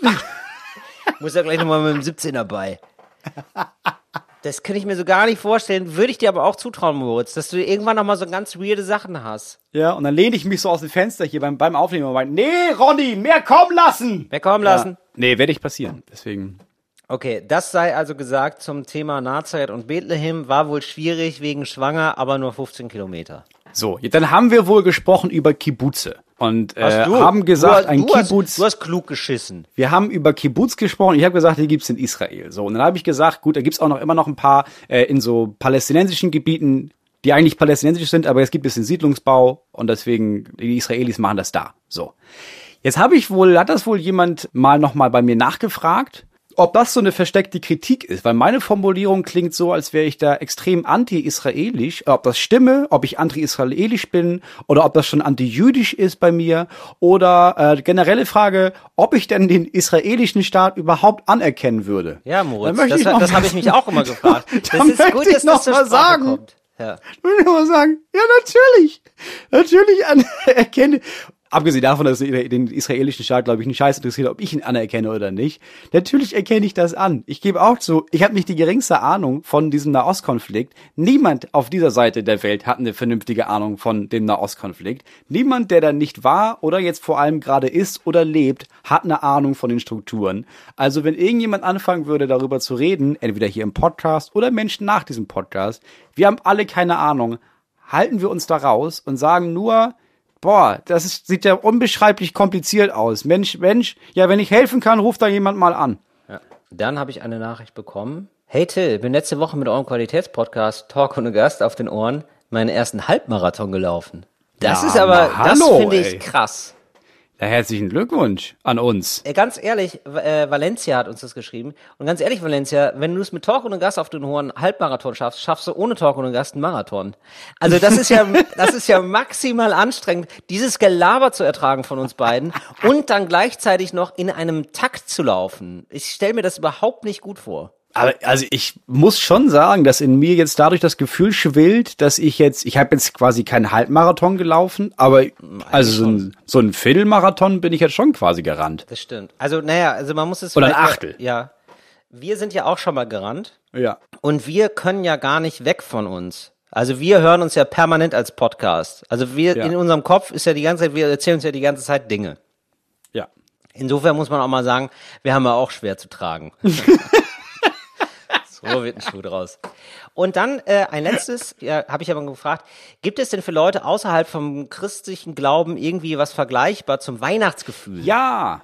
muss ja gleich nochmal mit dem 17er bei. Das könnte ich mir so gar nicht vorstellen. Würde ich dir aber auch zutrauen, Moritz, dass du irgendwann nochmal so ganz weirde Sachen hast. Ja, und dann lehne ich mich so aus dem Fenster hier beim, beim Aufnehmen und meine, nee, Ronny, mehr kommen lassen. Mehr kommen lassen. Ja. Nee, werde ich passieren. Deswegen. Okay, das sei also gesagt zum Thema Nazareth und Bethlehem. War wohl schwierig wegen Schwanger, aber nur 15 Kilometer. So, dann haben wir wohl gesprochen über Kibbuze. Und äh, haben gesagt, du, ein du Kibbutz. Hast, du hast klug geschissen. Wir haben über Kibbutz gesprochen. Ich habe gesagt, die gibt's in Israel. So und dann habe ich gesagt, gut, da gibt's auch noch immer noch ein paar äh, in so palästinensischen Gebieten, die eigentlich palästinensisch sind, aber es gibt ein bisschen Siedlungsbau und deswegen die Israelis machen das da. So. Jetzt habe ich wohl, hat das wohl jemand mal noch mal bei mir nachgefragt, ob das so eine versteckte Kritik ist, weil meine Formulierung klingt so, als wäre ich da extrem anti-israelisch, ob das stimme, ob ich anti-israelisch bin oder ob das schon anti-jüdisch ist bei mir oder äh, generelle Frage, ob ich denn den israelischen Staat überhaupt anerkennen würde. Ja, Moritz, das, das habe ich mich auch immer gefragt. Das ist möchte gut, ich dass noch das zur mal Sprache sagen. kommt. Ja. will ich mal sagen, ja, natürlich. Natürlich anerkenne. Abgesehen davon, dass den israelischen Staat, glaube ich, nicht scheiß interessiert, ob ich ihn anerkenne oder nicht. Natürlich erkenne ich das an. Ich gebe auch zu, ich habe nicht die geringste Ahnung von diesem Nahostkonflikt. Niemand auf dieser Seite der Welt hat eine vernünftige Ahnung von dem Nahostkonflikt. Niemand, der da nicht war oder jetzt vor allem gerade ist oder lebt, hat eine Ahnung von den Strukturen. Also wenn irgendjemand anfangen würde, darüber zu reden, entweder hier im Podcast oder Menschen nach diesem Podcast, wir haben alle keine Ahnung, halten wir uns da raus und sagen nur, boah, das ist, sieht ja unbeschreiblich kompliziert aus. Mensch, Mensch, ja, wenn ich helfen kann, ruft da jemand mal an. Ja. Dann habe ich eine Nachricht bekommen. Hey Till, bin letzte Woche mit eurem Qualitätspodcast Talk ohne Gast auf den Ohren meinen ersten Halbmarathon gelaufen. Das Ja, ist aber, na, das hallo, finde ich ey. krass. Ja, herzlichen Glückwunsch an uns. Äh, Ganz ehrlich, äh, Valencia hat uns das geschrieben. Und ganz ehrlich, Valencia, wenn du es mit Talk ohne Gast auf den hohen Halbmarathon schaffst, schaffst du ohne Talk ohne Gast einen Marathon. Also das ist ja, das ist ja maximal anstrengend, dieses Gelaber zu ertragen von uns beiden und dann gleichzeitig noch in einem Takt zu laufen. Ich stelle mir das überhaupt nicht gut vor. Aber also ich muss schon sagen, dass in mir jetzt dadurch das Gefühl schwillt, dass ich jetzt, ich habe jetzt quasi keinen Halbmarathon gelaufen, aber also so ein, so ein Viertelmarathon bin ich jetzt schon quasi gerannt. Das stimmt. Also, naja, also man muss es. Oder ein Achtel. Ja. Wir sind ja auch schon mal gerannt. Ja. Und wir können ja gar nicht weg von uns. Also wir hören uns ja permanent als Podcast. Also wir Ja. in unserem Kopf ist ja die ganze Zeit, wir erzählen uns ja die ganze Zeit Dinge. Ja. Insofern muss man auch mal sagen, wir haben ja auch schwer zu tragen. so wird ein Schuh draus. Und dann äh, ein letztes, ja, habe ich aber gefragt, gibt es denn für Leute außerhalb vom christlichen Glauben irgendwie was vergleichbar zum Weihnachtsgefühl? Ja.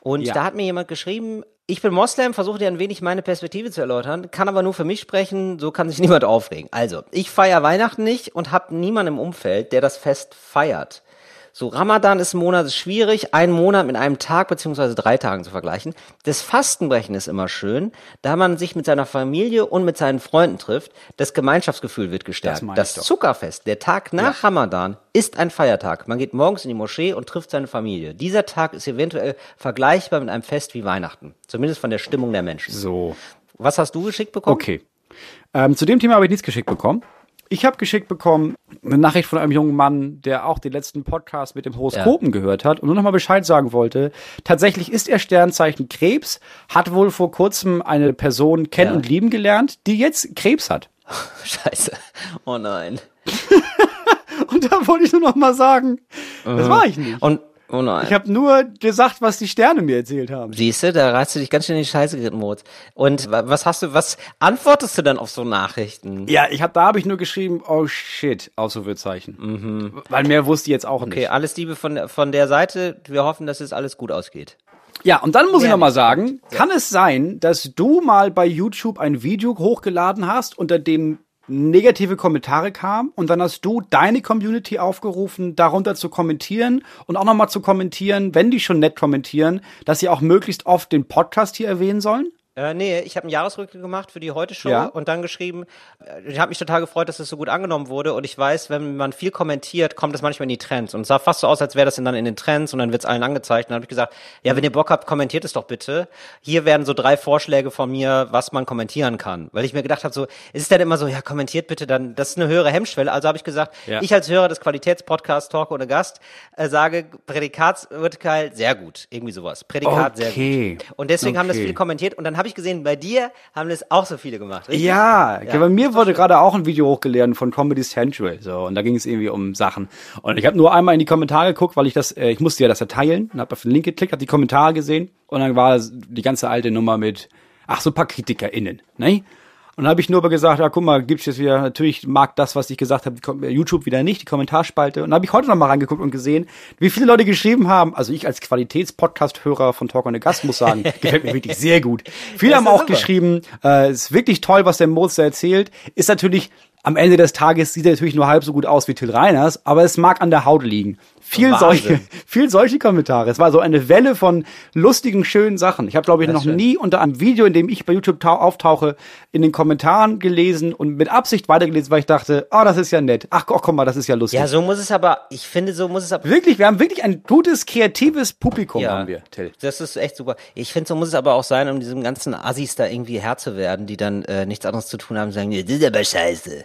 Und Ja. da hat mir jemand geschrieben, ich bin Moslem, versuche dir ein wenig meine Perspektive zu erläutern, kann aber nur für mich sprechen, so kann sich niemand aufregen. Also, ich feiere Weihnachten nicht und habe niemanden im Umfeld, der das Fest feiert. So, Ramadan ist ein Monat ist schwierig, einen Monat mit einem Tag beziehungsweise drei Tagen zu vergleichen. Das Fastenbrechen ist immer schön, da man sich mit seiner Familie und mit seinen Freunden trifft. Das Gemeinschaftsgefühl wird gestärkt. Das Das. Zuckerfest, der Tag nach Ramadan, ist ein Feiertag. Man geht morgens in die Moschee und trifft seine Familie. Dieser Tag ist eventuell vergleichbar mit einem Fest wie Weihnachten. Zumindest von der Stimmung der Menschen. So. Was hast du geschickt bekommen? Okay. Ähm, zu dem Thema habe ich nichts geschickt bekommen. Ich habe geschickt bekommen eine Nachricht von einem jungen Mann, der auch den letzten Podcast mit dem Horoskopen gehört hat und nur noch mal Bescheid sagen wollte. Tatsächlich ist er Sternzeichen Krebs, hat wohl vor kurzem eine Person kennen Ja. und lieben gelernt, die jetzt Krebs hat. Scheiße. Oh nein. Und da wollte ich nur noch mal sagen, das war ich nicht. Und, oh nein. Ich habe nur gesagt, was die Sterne mir erzählt haben. Siehst du, da reißt du dich ganz schön in die Scheiße geritten, Moritz. Und wa- was hast du, was antwortest du dann auf so Nachrichten? Ja, ich habe da habe ich nur geschrieben, oh shit, Ausrufezeichen. Weil mehr wusste ich jetzt auch Okay, nicht. alles Liebe von, von der Seite. Wir hoffen, dass es alles gut ausgeht. Ja, und dann muss ich Mehr noch mal nicht. sagen, kann es sein, dass du mal bei YouTube ein Video hochgeladen hast, unter dem negative Kommentare kamen und dann hast du deine Community aufgerufen, darunter zu kommentieren und auch noch mal zu kommentieren, wenn die schon nett kommentieren, dass sie auch möglichst oft den Podcast hier erwähnen sollen? Äh, nee, ich habe einen Jahresrückblick gemacht für die Heute-Show Ja. und dann geschrieben, äh, ich habe mich total gefreut, dass es so gut angenommen wurde und ich weiß, wenn man viel kommentiert, kommt es manchmal in die Trends und es sah fast so aus, als wäre das dann in den Trends und dann wird's allen angezeigt und dann habe ich gesagt, ja, wenn ihr Bock habt, kommentiert es doch bitte. Hier werden so drei Vorschläge von mir, was man kommentieren kann, weil ich mir gedacht habe, so, es ist dann immer so, ja, kommentiert bitte, dann das ist eine höhere Hemmschwelle, also habe ich gesagt, Ja. ich als Hörer des Qualitätspodcasts Talk ohne Gast äh, sage Prädikatsurteil sehr gut, irgendwie sowas. Prädikat sehr Okay. gut. Und deswegen haben das Okay. viele kommentiert und dann habe ich gesehen, bei dir haben das auch so viele gemacht. Richtig? Ja, Ja. bei mir wurde gerade auch ein Video hochgeladen von Comedy Central, so und da ging es irgendwie um Sachen und ich habe nur einmal in die Kommentare geguckt, weil ich das, äh, ich musste ja das erteilen und habe auf den Link geklickt, habe die Kommentare gesehen und dann war die ganze alte Nummer mit, ach so ein paar KritikerInnen, ne? Und dann habe ich nur aber gesagt, ja, guck mal, gibt's jetzt wieder, natürlich mag das, was ich gesagt habe, YouTube wieder nicht, die Kommentarspalte. Und dann habe ich heute noch mal reingeguckt und gesehen, wie viele Leute geschrieben haben. Also ich als Qualitätspodcast-Hörer von Talk on the Gast muss sagen, gefällt mir wirklich sehr gut. Viele haben auch super. geschrieben, äh, ist wirklich toll, was der Moritz erzählt. Ist natürlich am Ende des Tages sieht er natürlich nur halb so gut aus wie Till Reiners, aber es mag an der Haut liegen viel solche, viel solche Kommentare. Es war so eine Welle von lustigen, schönen Sachen. Ich habe, glaube ich, das noch schön. nie unter einem Video, in dem ich bei YouTube auftauche, in den Kommentaren gelesen und mit Absicht weitergelesen, weil ich dachte, oh, das ist ja nett. Ach, oh, komm mal, das ist ja lustig. Ja, so muss es aber, ich finde, so muss es aber. Wirklich, wir haben wirklich ein gutes, kreatives Publikum, ja, haben wir, Till. Das ist echt super. Ich finde, so muss es aber auch sein, um diesem ganzen Assis da irgendwie Herr zu werden, die dann äh, nichts anderes zu tun haben, sagen, das ist aber scheiße.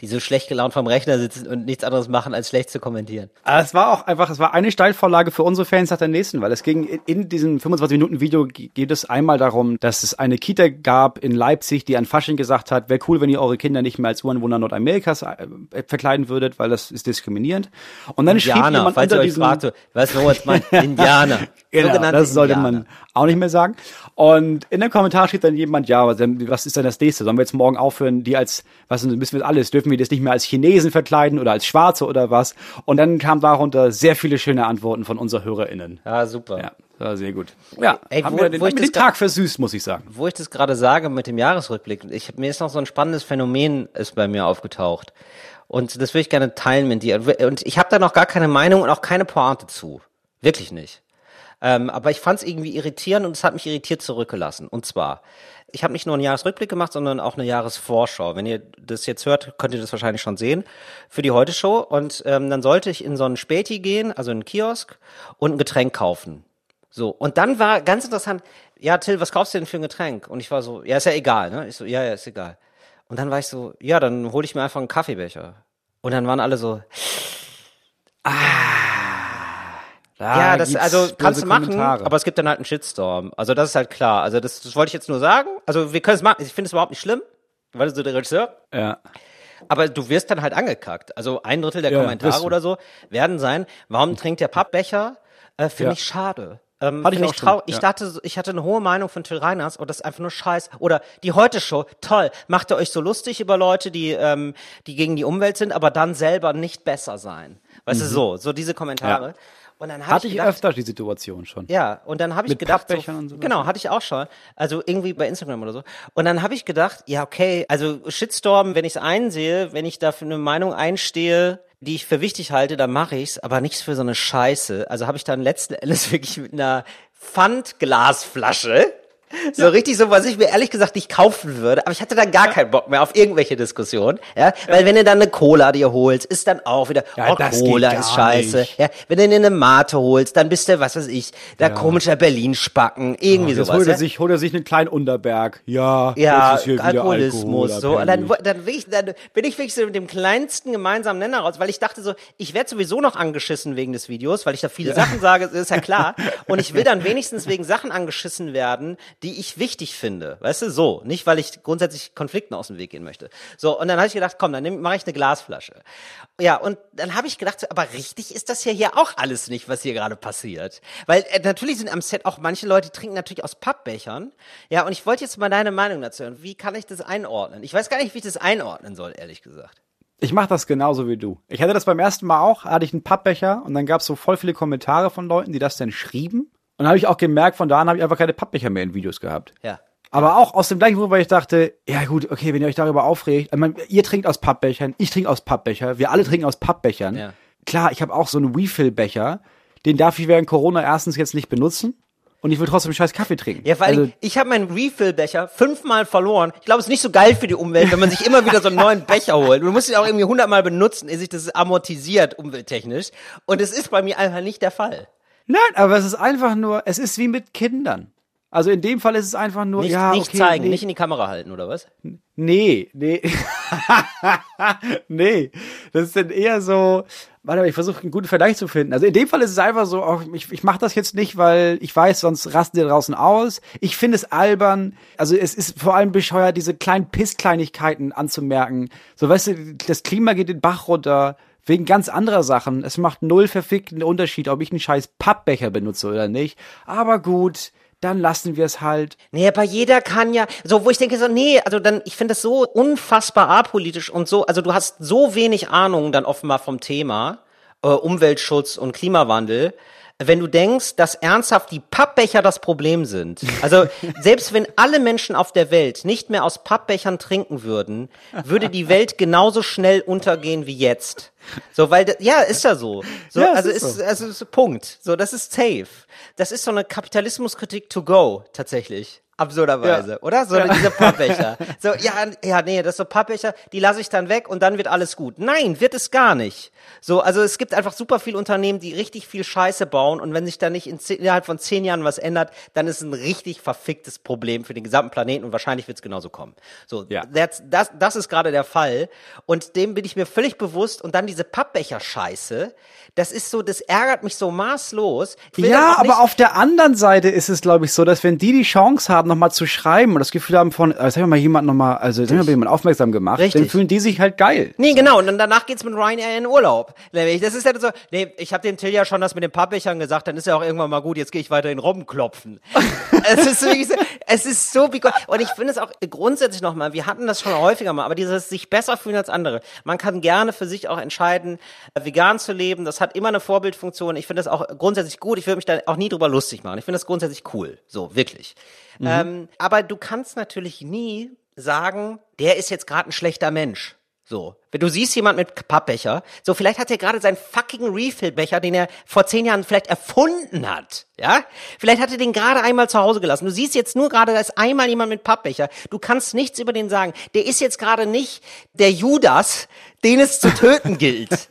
Die so schlecht gelaunt vom Rechner sitzen und nichts anderes machen, als schlecht zu kommentieren. Aber es war auch einfach, es war eine Steilvorlage für unsere Fans nach der nächsten, weil es ging in diesem 25 Minuten Video geht es einmal darum, dass es eine Kita gab in Leipzig, die an Fasching gesagt hat, wäre cool, wenn ihr eure Kinder nicht mehr als Ureinwohner Nordamerikas äh, verkleiden würdet, weil das ist diskriminierend. Und dann Indianer, schrieb jemand falls unter ihr euch fragt, was jetzt meinen, Indianer. genau, das sollte Indianer. man auch nicht mehr sagen. Und in dem Kommentar steht dann jemand, ja, was ist denn das nächste? Sollen wir jetzt morgen aufhören, die als, was müssen wir alles, dürfen wir das nicht mehr als Chinesen verkleiden oder als Schwarze oder was? Und dann kam darunter sehr viele schöne Antworten von unseren HörerInnen. Ja, super. Ja. war sehr gut. Ja, Ey, haben wo, wir den, wo ich den Tag versüßt, muss ich sagen. Wo ich das gerade sage mit dem Jahresrückblick, ich, mir ist noch so ein spannendes Phänomen ist bei mir aufgetaucht. Und das würde ich gerne teilen mit dir. Und ich habe da noch gar keine Meinung und auch keine Pointe zu. Wirklich nicht. Ähm, aber ich fand es irgendwie irritierend und es hat mich irritiert zurückgelassen. Und zwar, ich habe nicht nur einen Jahresrückblick gemacht, sondern auch eine Jahresvorschau. Wenn ihr das jetzt hört, könnt ihr das wahrscheinlich schon sehen für die Heute-Show. Und ähm, dann sollte ich in so einen Späti gehen, also in einen Kiosk, und ein Getränk kaufen. So, und dann war ganz interessant, ja, Till, was kaufst du denn für ein Getränk? Und ich war so, ja, ist ja egal, ne? Ich so, ja, ja, ist egal. Und dann war ich so, ja, dann hole ich mir einfach einen Kaffeebecher. Und dann waren alle so, ah, da ja, das also kannst du machen, Kommentare. aber es gibt dann halt einen Shitstorm. Also das ist halt klar. Also das, das wollte ich jetzt nur sagen. Also wir können es machen. Ich finde es überhaupt nicht schlimm, weil du so der Regisseur. Ja. Aber du wirst dann halt angekackt. Also ein Drittel der ja, Kommentare oder so werden sein, warum trinkt der Pappbecher? Äh, Finde ja. ich schade. Ähm, hatte ich, ich, trau ich dachte, ich hatte eine hohe Meinung von Till Reiners und das ist einfach nur Scheiß. Oder die Heute-Show, toll, macht ihr euch so lustig über Leute, die, ähm, die gegen die Umwelt sind, aber dann selber nicht besser sein. Weißt mhm. du, so, so diese Kommentare. Ja. Und dann hatte ich, gedacht, öfter die Situation schon. Ja, und dann habe ich Mit gedacht, so, und so genau, hatte ich auch schon. Also irgendwie bei Instagram oder so. Und dann habe ich gedacht, ja okay, also Shitstorm, wenn ich es einsehe, wenn ich dafür eine Meinung einstehe, die ich für wichtig halte, dann mache ich's, aber nichts für so eine Scheiße. Also habe ich dann letzten Endes wirklich mit einer Pfandglasflasche so ja. richtig so, was ich mir ehrlich gesagt nicht kaufen würde, aber ich hatte dann gar ja. keinen Bock mehr auf irgendwelche Diskussionen, ja, weil wenn du dann eine Cola dir holst, ist dann auch wieder, ja, oh, Cola ist scheiße, nicht. ja, wenn du dir eine Mate holst, dann bist du, was weiß ich, der komischer Berlin-Spacken, irgendwie ja, sowas. Holt er, sich, holt er sich einen kleinen Unterberg, ja, ja, Alkoholismus, Alkohol, so, und dann, dann, bin ich, dann bin ich wirklich so mit dem kleinsten gemeinsamen Nenner raus, weil ich dachte so, ich werde sowieso noch angeschissen wegen des Videos, weil ich da viele Sachen sage, ist ja klar, und ich will dann wenigstens wegen Sachen angeschissen werden, die ich wichtig finde. Weißt du, so. Nicht, weil ich grundsätzlich Konflikten aus dem Weg gehen möchte. So, und dann habe ich gedacht, komm, dann mache ich eine Glasflasche. Ja, und dann habe ich gedacht, aber richtig ist das ja hier auch alles nicht, was hier gerade passiert. Weil äh, natürlich sind am Set auch manche Leute, trinken natürlich aus Pappbechern. Ja, und ich wollte jetzt mal deine Meinung dazu hören. Wie kann ich das einordnen? Ich weiß gar nicht, wie ich das einordnen soll, ehrlich gesagt. Ich mache das genauso wie du. Ich hatte das beim ersten Mal auch, hatte ich einen Pappbecher und dann gab es so voll viele Kommentare von Leuten, die das dann schrieben. Und habe ich auch gemerkt, von da an habe ich einfach keine Pappbecher mehr in Videos gehabt. Ja. Aber auch aus dem gleichen Grund, weil ich dachte, ja gut, okay, wenn ihr euch darüber aufregt, ich meine, ihr trinkt aus Pappbechern, ich trinke aus Pappbecher, wir alle trinken aus Pappbechern. Ja. Klar, ich habe auch so einen Refill-Becher, den darf ich während Corona erstens jetzt nicht benutzen. Und ich will trotzdem scheiß Kaffee trinken. Ja, weil also, ich habe meinen Refill-Becher fünfmal verloren. Ich glaube, es ist nicht so geil für die Umwelt, wenn man sich immer wieder so einen neuen Becher holt. Du musst ihn auch irgendwie hundertmal benutzen, ehe sich das amortisiert umwelttechnisch. Und es ist bei mir einfach nicht der Fall. Nein, aber es ist einfach nur, es ist wie mit Kindern. Also in dem Fall ist es einfach nur, nicht, ja, nicht okay, zeigen, nee. nicht in die Kamera halten, oder was? Nee, nee. nee. Das ist dann eher so, warte mal, ich versuche einen guten Vergleich zu finden. Also in dem Fall ist es einfach so, auch, ich, ich mache das jetzt nicht, weil ich weiß, sonst rasten die draußen aus. Ich finde es albern. Also es ist vor allem bescheuert, diese kleinen Pisskleinigkeiten anzumerken. So, weißt du, das Klima geht den Bach runter Wegen ganz anderer Sachen. Es macht null verfickten Unterschied, ob ich einen scheiß Pappbecher benutze oder nicht. Aber gut, dann lassen wir es halt. Nee, aber jeder kann ja, so, wo ich denke so, nee, also dann, ich finde das so unfassbar apolitisch und so, also du hast so wenig Ahnung dann offenbar vom Thema, äh, Umweltschutz und Klimawandel, wenn du denkst, dass ernsthaft die Pappbecher das Problem sind. Also selbst wenn alle Menschen auf der Welt nicht mehr aus Pappbechern trinken würden, würde die Welt genauso schnell untergehen wie jetzt. So, weil ja, ist ja so. So, Ja, es also ist ist, so. also ist Punkt. So, das ist safe. Das ist so eine Kapitalismuskritik to go tatsächlich. Absurderweise, Ja. oder? So diese Pappbecher. So, ja, ja, nee, das so Pappbecher, die lasse ich dann weg und dann wird alles gut. Nein, wird es gar nicht. So, also es gibt einfach super viele Unternehmen, die richtig viel Scheiße bauen und wenn sich da nicht in zehn, innerhalb von zehn Jahren was ändert, dann ist es ein richtig verficktes Problem für den gesamten Planeten und wahrscheinlich wird es genauso kommen. So, Ja. that's, das, das ist gerade der Fall und dem bin ich mir völlig bewusst und dann diese Pappbecher-Scheiße, das ist so, das ärgert mich so maßlos. Ja, aber auf der anderen Seite ist es, glaube ich, so, dass wenn die die Chance haben, nochmal zu schreiben und das Gefühl haben von, jetzt haben wir mal jemand nochmal, also jetzt haben wir mal jemand aufmerksam gemacht, Richtig. dann fühlen die sich halt geil. Nee, genau. Und dann danach geht's mit Ryanair in Urlaub. Das ist ja so, nee, ich habe dem Till ja schon das mit den Pappbechern gesagt, dann ist ja auch irgendwann mal gut, jetzt gehe ich weiter in Robben klopfen. es ist wirklich so, es ist so wie Und ich finde es auch grundsätzlich nochmal, wir hatten das schon häufiger mal, aber dieses sich besser fühlen als andere. Man kann gerne für sich auch entscheiden, äh, vegan zu leben. Das hat immer eine Vorbildfunktion. Ich finde das auch grundsätzlich gut. Ich würde mich da auch nie drüber lustig machen. Ich finde das grundsätzlich cool. So, wirklich. Ähm, aber du kannst natürlich nie sagen, der ist jetzt gerade ein schlechter Mensch. So. Wenn du siehst jemand mit Pappbecher, so vielleicht hat er gerade seinen fucking Refill-Becher, den er vor zehn Jahren vielleicht erfunden hat, ja? Vielleicht hat er den gerade einmal zu Hause gelassen. Du siehst jetzt nur gerade, da ist einmal jemand mit Pappbecher. Du kannst nichts über den sagen. Der ist jetzt gerade nicht der Judas, den es zu töten gilt.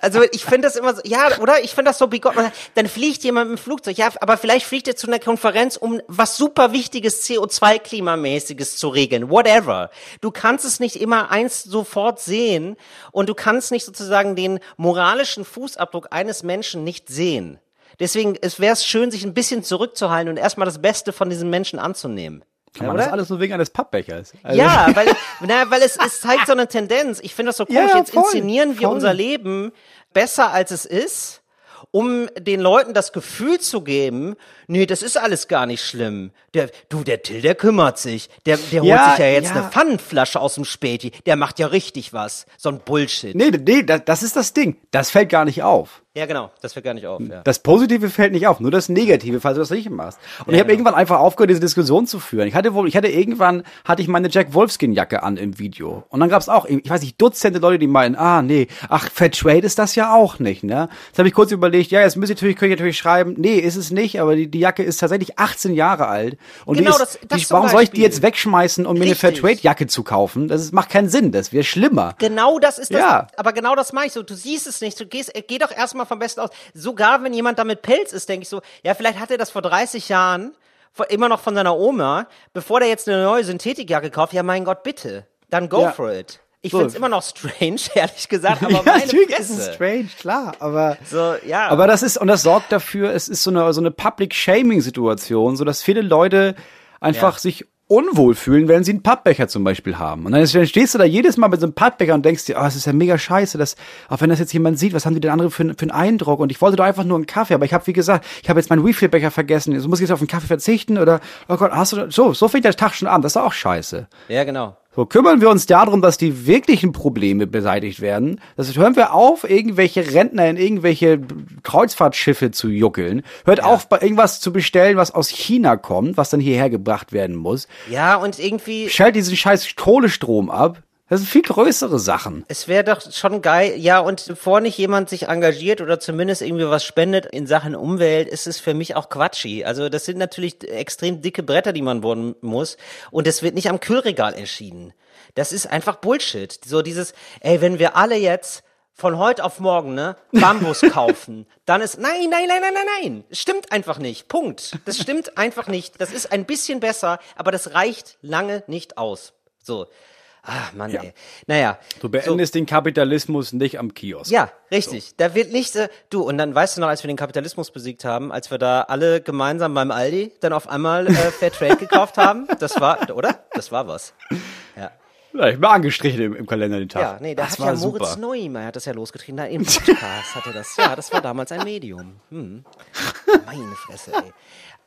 Also ich finde das immer so, ja, oder? Ich finde das so bigott. Dann fliegt jemand dem Flugzeug, ja, aber vielleicht fliegt er zu einer Konferenz, um was super wichtiges CO2-Klimamäßiges zu regeln. Whatever. Du kannst es nicht immer eins sofort sehen und du kannst nicht sozusagen den moralischen Fußabdruck eines Menschen nicht sehen. Deswegen es wäre es schön, sich ein bisschen zurückzuhalten und erstmal das Beste von diesem Menschen anzunehmen. Kann man das alles nur wegen eines Pappbechers? Also- Ja, weil, na, weil es, es zeigt so eine Tendenz. Ich finde das so komisch. Ja, ja, Jetzt voll, inszenieren wir voll. unser Leben besser als es ist, um den Leuten das Gefühl zu geben, nee, das ist alles gar nicht schlimm. Der, du, der Till, der kümmert sich. Der, der holt Ja, sich ja jetzt ja. eine Pfannenflasche aus dem Späti. Der macht ja richtig was. So ein Bullshit. Nee, nee, das, das ist das Ding. Das fällt gar nicht auf. Ja, genau. Das fällt gar nicht auf. Ja. Das Positive fällt nicht auf, nur das Negative, falls du das nicht machst. Und ich habe genau. irgendwann einfach aufgehört, diese Diskussion zu führen. Ich hatte wohl, ich hatte irgendwann, hatte ich meine Jack Wolfskin Jacke an im Video. Und dann gab es auch, ich weiß nicht, Dutzende Leute, die meinen, ah, nee, ach, Fair Trade ist das ja auch nicht, ne? Jetzt habe ich kurz überlegt, ja, jetzt müsste ich natürlich, könnte ich natürlich schreiben, nee, ist es nicht, aber die, die Jacke ist tatsächlich 18 Jahre alt. Und Genau, die das- ist, das die, zum warum soll ich die jetzt wegschmeißen, um mir eine Richtig. Trade Jacke zu kaufen? Das ist, macht keinen Sinn, das wäre schlimmer. Genau das ist das, Ja. aber genau das mache ich so. Du siehst es nicht, du gehst, äh, geh doch erstmal vom Besten aus. Sogar wenn jemand damit Pelz ist, denke ich so, ja, vielleicht hat er das vor 30 Jahren immer noch von seiner Oma, bevor der jetzt eine neue Synthetikjacke kauft. Ja, mein Gott, bitte. Dann go Ja. for it. Ich So. find's immer noch strange, ehrlich gesagt, aber ja, meine natürlich Fresse. ist es strange, klar, aber So, ja. Aber das ist, und das sorgt dafür, es ist so eine, so eine Public-Shaming-Situation, so dass viele Leute einfach Ja. sich unwohl fühlen, wenn sie einen Pappbecher zum Beispiel haben. Und dann, stehst du da jedes Mal mit so einem Pappbecher und denkst dir, oh, es ist ja mega scheiße, dass, auch wenn das jetzt jemand sieht, was haben die denn andere für, einen- für einen Eindruck? Und ich wollte doch einfach nur einen Kaffee, aber ich habe, wie gesagt, ich habe jetzt meinen Refillbecher vergessen, jetzt muss ich jetzt auf einen Kaffee verzichten oder, oh Gott, hast du, so, so fängt der Tag schon an, das ist auch scheiße. ja, genau. So, kümmern wir uns darum, dass die wirklichen Probleme beseitigt werden. Das hören wir auf, irgendwelche Rentner in irgendwelche Kreuzfahrtschiffe zu juckeln. Hört auf, bei irgendwas zu bestellen, was aus China kommt, was dann hierher gebracht werden muss. Ja, und irgendwie, Stellt diesen scheiß Kohlestrom ab. Das sind viel größere Sachen. Es wäre doch schon geil, ja, und bevor nicht jemand sich engagiert oder zumindest irgendwie was spendet in Sachen Umwelt, ist es für mich auch quatschi. Also das sind natürlich extrem dicke Bretter, die man bohren muss und es wird nicht am Kühlregal entschieden. Das ist einfach Bullshit. So dieses, ey, wenn wir alle jetzt von heute auf morgen, ne, Bambus kaufen, dann ist, nein, nein, nein, nein, nein, nein, stimmt einfach nicht, Punkt. Das stimmt einfach nicht. Das ist ein bisschen besser, aber das reicht lange nicht aus. So. Ah, Mann, ey. Naja. Du beendest den Kapitalismus nicht am Kiosk. Ja, richtig. Da wird nicht, äh, du, und dann weißt du noch, als wir den Kapitalismus besiegt haben, als wir da alle gemeinsam beim Aldi dann auf einmal äh, Fair Trade gekauft haben, das war, oder? Das war was. Ja. Ja, ich bin angestrichen im, im Kalender den Tag. Ja, nee, da das hat war ja Moritz super. Neumeier hat das ja losgetreten, da im Podcast hatte das. Ja, das war damals ein Medium. Hm. Meine Fresse, ey.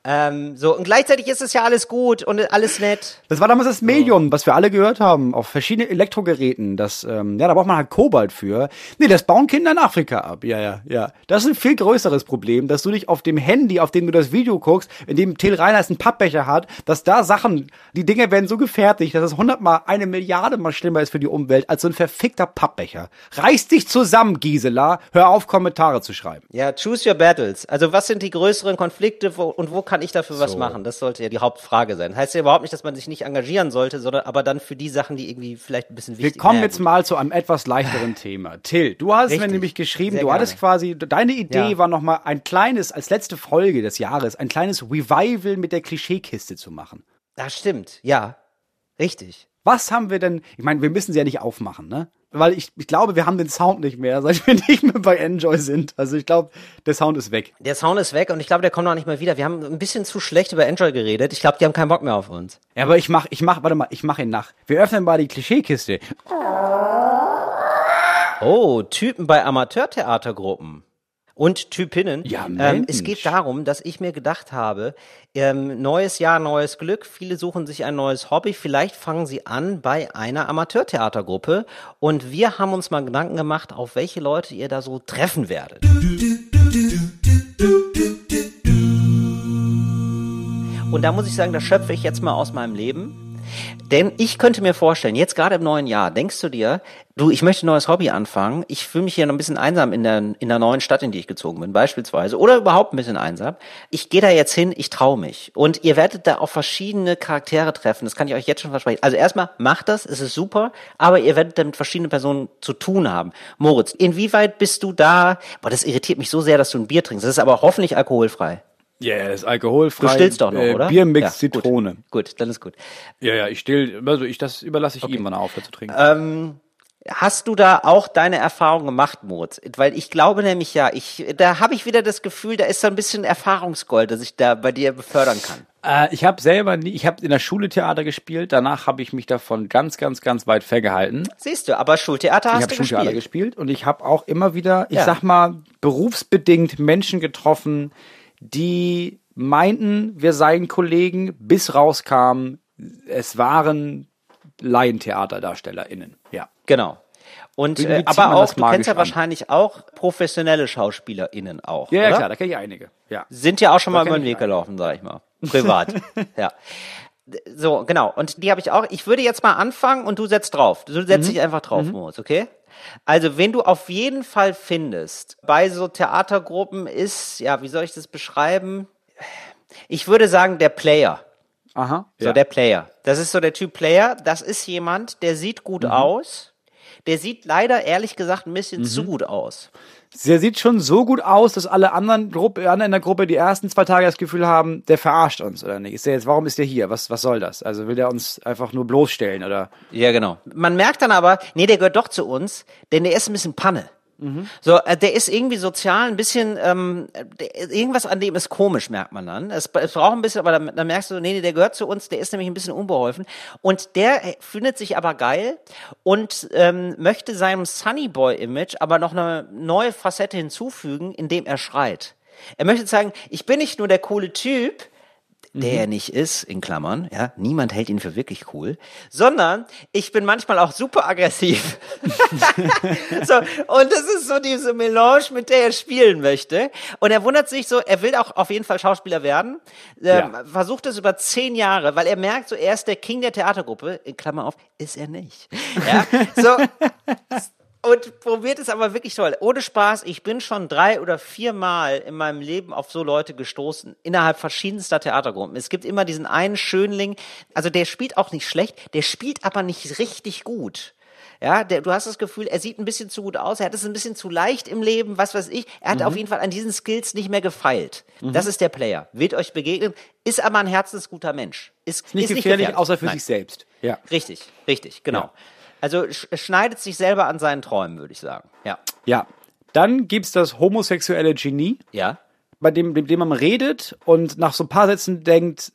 Ähm, so, und gleichzeitig ist es ja alles gut und alles nett. Das war damals das Medium, was wir alle gehört haben, auf verschiedenen Elektrogeräten. Das, ähm, ja, da braucht man halt Kobalt für. Nee, das bauen Kinder in Afrika ab. Ja, ja, ja. Das ist ein viel größeres Problem, dass du dich auf dem Handy, auf dem du das Video guckst, in dem Till Reiners einen Pappbecher hat, dass da Sachen, die Dinge werden so gefertigt, dass es hundertmal eine Milliarde mal schlimmer ist für die Umwelt als so ein verfickter Pappbecher. Reiß dich zusammen, Gisela. Hör auf, Kommentare zu schreiben. Ja, choose your battles. Also was sind die größeren Konflikte wo, und wo kann ich dafür was So. machen? Das sollte ja die Hauptfrage sein. Heißt ja überhaupt nicht, dass man sich nicht engagieren sollte, sondern aber dann für die Sachen, die irgendwie vielleicht ein bisschen Wir wichtig kommen Naja, jetzt gut. mal zu einem etwas leichteren Thema. Till, du hast mir Richtig. nämlich geschrieben, Sehr du hattest gerne. quasi, deine Idee Ja. war nochmal ein kleines, als letzte Folge des Jahres, ein kleines Revival mit der Klischeekiste zu machen. Das stimmt, ja. Richtig. Was haben wir denn, ich meine, wir müssen sie ja nicht aufmachen, ne? Weil ich, ich glaube, wir haben den Sound nicht mehr, seit wir nicht mehr bei Enjoy sind. Also ich glaube, der Sound ist weg. Der Sound ist weg und ich glaube, der kommt auch nicht mehr wieder. Wir haben ein bisschen zu schlecht über Enjoy geredet. Ich glaube, die haben keinen Bock mehr auf uns. Ja, aber ich mach, ich mach, warte mal, ich mach ihn nach. Wir öffnen mal die Klischeekiste. Oh, Typen bei Amateurtheatergruppen. Und Typinnen. Ja, ähm, es geht darum, dass ich mir gedacht habe, ähm, neues Jahr, neues Glück. Viele suchen sich ein neues Hobby. Vielleicht fangen sie an bei einer Amateurtheatergruppe. Und wir haben uns mal Gedanken gemacht, auf welche Leute ihr da so treffen werdet. Und da muss ich sagen, das schöpfe ich jetzt mal aus meinem Leben. Denn ich könnte mir vorstellen, jetzt gerade im neuen Jahr, denkst du dir, du, ich möchte ein neues Hobby anfangen, ich fühle mich hier noch ein bisschen einsam in der, in der neuen Stadt, in die ich gezogen bin, beispielsweise, oder überhaupt ein bisschen einsam. Ich gehe da jetzt hin, ich traue mich. Und ihr werdet da auf verschiedene Charaktere treffen, das kann ich euch jetzt schon versprechen. Also erstmal, macht das, es ist super, aber ihr werdet da mit verschiedenen Personen zu tun haben. Moritz, inwieweit bist du da, boah, das irritiert mich so sehr, dass du ein Bier trinkst, das ist aber hoffentlich alkoholfrei. Ja, yeah, ist alkoholfrei. Du stillst doch noch, äh, oder? Biermix, Ja, gut. Zitrone. Gut, dann ist gut. Ja, ja, ich still, also ich, das überlasse ich ihm, wann er aufhört zu trinken. Ähm, hast du da auch deine Erfahrung gemacht, Moritz? Weil ich glaube nämlich ja, ich, da habe ich wieder das Gefühl, da ist so ein bisschen Erfahrungsgold, das ich da bei dir befördern kann. Äh, ich habe selber nie, ich habe in der Schule Theater gespielt, danach habe ich mich davon ganz, ganz, ganz weit ferngehalten. Siehst du, aber Schultheater Ich hast habe du Schultheater gespielt. gespielt und ich habe auch immer wieder, ich Ja. sag mal, berufsbedingt Menschen getroffen, die meinten, wir seien Kollegen, bis rauskam, es waren LaientheaterdarstellerInnen. Ja. Genau. Und äh, aber auch, du kennst ja an. wahrscheinlich auch professionelle SchauspielerInnen auch. Ja, ja klar, da kenne ich einige. Ja. Sind ja auch schon mal kenn über den Weg gelaufen, sag ich mal. Privat. ja. So, genau. Und die habe ich auch. Ich würde jetzt mal anfangen und du setzt drauf. Du setzt Mhm. dich einfach drauf, Moritz, okay? Also, wen du auf jeden Fall findest bei so Theatergruppen ist, ja, wie soll ich das beschreiben? Ich würde sagen, der Player. Aha. So, ja. der Player. Das ist so der Typ Player. Das ist jemand, der sieht gut Mhm. aus. Der sieht leider, ehrlich gesagt, ein bisschen Mhm. zu gut aus. Der sieht schon so gut aus, dass alle anderen, Gruppe, anderen in der Gruppe die ersten zwei Tage das Gefühl haben, der verarscht uns oder nicht. Ist der jetzt, warum ist der hier? Was, was soll das? Also will der uns einfach nur bloßstellen oder? Ja, genau. Man merkt dann aber, nee, der gehört doch zu uns, denn der ist ein bisschen Panne. So, äh, der ist irgendwie sozial ein bisschen, ähm, der, irgendwas an dem ist komisch, merkt man dann. Es, es braucht ein bisschen, aber dann, dann merkst du, nee, nee, der gehört zu uns, der ist nämlich ein bisschen unbeholfen. Und der äh, findet sich aber geil und ähm, möchte seinem Sunnyboy-Image aber noch eine neue Facette hinzufügen, indem er schreit. Er möchte sagen, ich bin nicht nur der coole Typ, der er nicht ist, in Klammern, ja, niemand hält ihn für wirklich cool, sondern ich bin manchmal auch super aggressiv. so, und das ist so diese Melange, mit der er spielen möchte. Und er wundert sich so, er will auch auf jeden Fall Schauspieler werden, ähm, Ja. versucht es über zehn Jahre, weil er merkt, so er ist der King der Theatergruppe, in Klammer auf, ist er nicht. Ja, so, und probiert es aber wirklich toll. Ohne Spaß, ich bin schon drei oder vier Mal in meinem Leben auf so Leute gestoßen, innerhalb verschiedenster Theatergruppen. Es gibt immer diesen einen Schönling, also der spielt auch nicht schlecht, der spielt aber nicht richtig gut. Ja, der, du hast das Gefühl, er sieht ein bisschen zu gut aus, er hat es ein bisschen zu leicht im Leben, was weiß ich. Er hat auf jeden Fall an diesen Skills nicht mehr gefeilt. Das ist der Player. Wird euch begegnen, ist aber ein herzensguter Mensch. Ist, Nicht ist gefährlich, gefährlich. außer für Nein. sich selbst. Ja. Richtig, richtig, genau. Ja. Also sch schneidet sich selber an seinen Träumen, würde ich sagen. Ja. Ja. Dann gibt's das homosexuelle Genie, Ja. bei dem, mit dem man redet und nach so ein paar Sätzen denkt,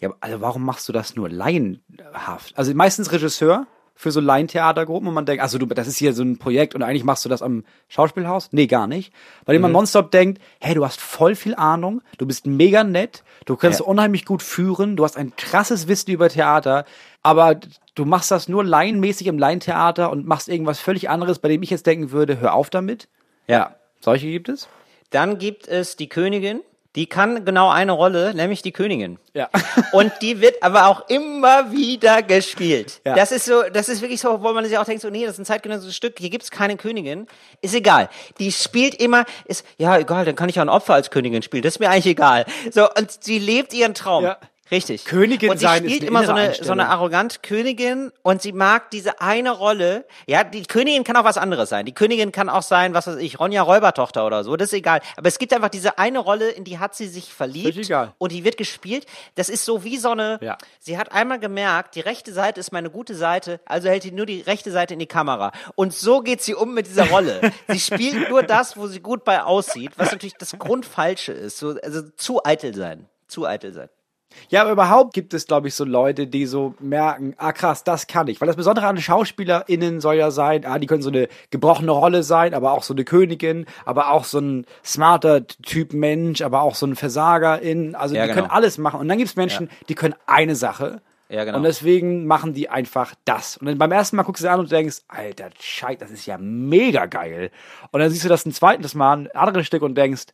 ja, also warum machst du das nur laienhaft? Also meistens Regisseur, für so Laientheatergruppen und man denkt, also du, das ist hier so ein Projekt und eigentlich machst du das am Schauspielhaus? Nee, gar nicht. Bei dem man nonstop denkt, hey, du hast voll viel Ahnung, du bist mega nett, du kannst Ja. unheimlich gut führen, du hast ein krasses Wissen über Theater, aber du machst das nur laienmäßig im Laientheater und machst irgendwas völlig anderes, bei dem ich jetzt denken würde, hör auf damit. Ja. Solche gibt es? Dann gibt es die Königin. Die kann genau eine Rolle, nämlich die Königin. Ja. Und die wird aber auch immer wieder gespielt. Ja. Das ist so, das ist wirklich so, wo man sich auch denkt, so, nee, das ist ein zeitgenössisches Stück, hier gibt's keine Königin. Ist egal. Die spielt immer, ist, ja, egal, dann kann ich ja ein Opfer als Königin spielen. Das ist mir eigentlich egal. So, und sie lebt ihren Traum. Ja. Richtig. Königin und sie sein ist spielt eine immer so eine, so eine arrogant Königin und sie mag diese eine Rolle. Ja, die Königin kann auch was anderes sein. Die Königin kann auch sein, was weiß ich, Ronja Räubertochter oder so. Das ist egal. Aber es gibt einfach diese eine Rolle, in die hat sie sich verliebt egal. und die wird gespielt. Das ist so wie so eine. Ja. Sie hat einmal gemerkt, die rechte Seite ist meine gute Seite, also hält sie nur die rechte Seite in die Kamera. Und so geht sie um mit dieser Rolle. sie spielt nur das, wo sie gut bei aussieht, was natürlich das Grundfalsche ist. So, also zu eitel sein. Zu eitel sein. Ja, aber überhaupt gibt es, glaube ich, so Leute, die so merken, ah krass, das kann ich. Weil das Besondere an SchauspielerInnen soll ja sein, ah, die können so eine gebrochene Rolle sein, aber auch so eine Königin, aber auch so ein smarter Typ Mensch, aber auch so ein Versagerin. Also Ja, die genau. können alles machen. Und dann gibt es Menschen, die können eine Sache. Ja, genau. Und deswegen machen die einfach das. Und dann beim ersten Mal guckst du sie an und denkst, alter Scheiß, das ist ja mega geil. Und dann siehst du das ein zweites Mal, ein anderes Stück und denkst,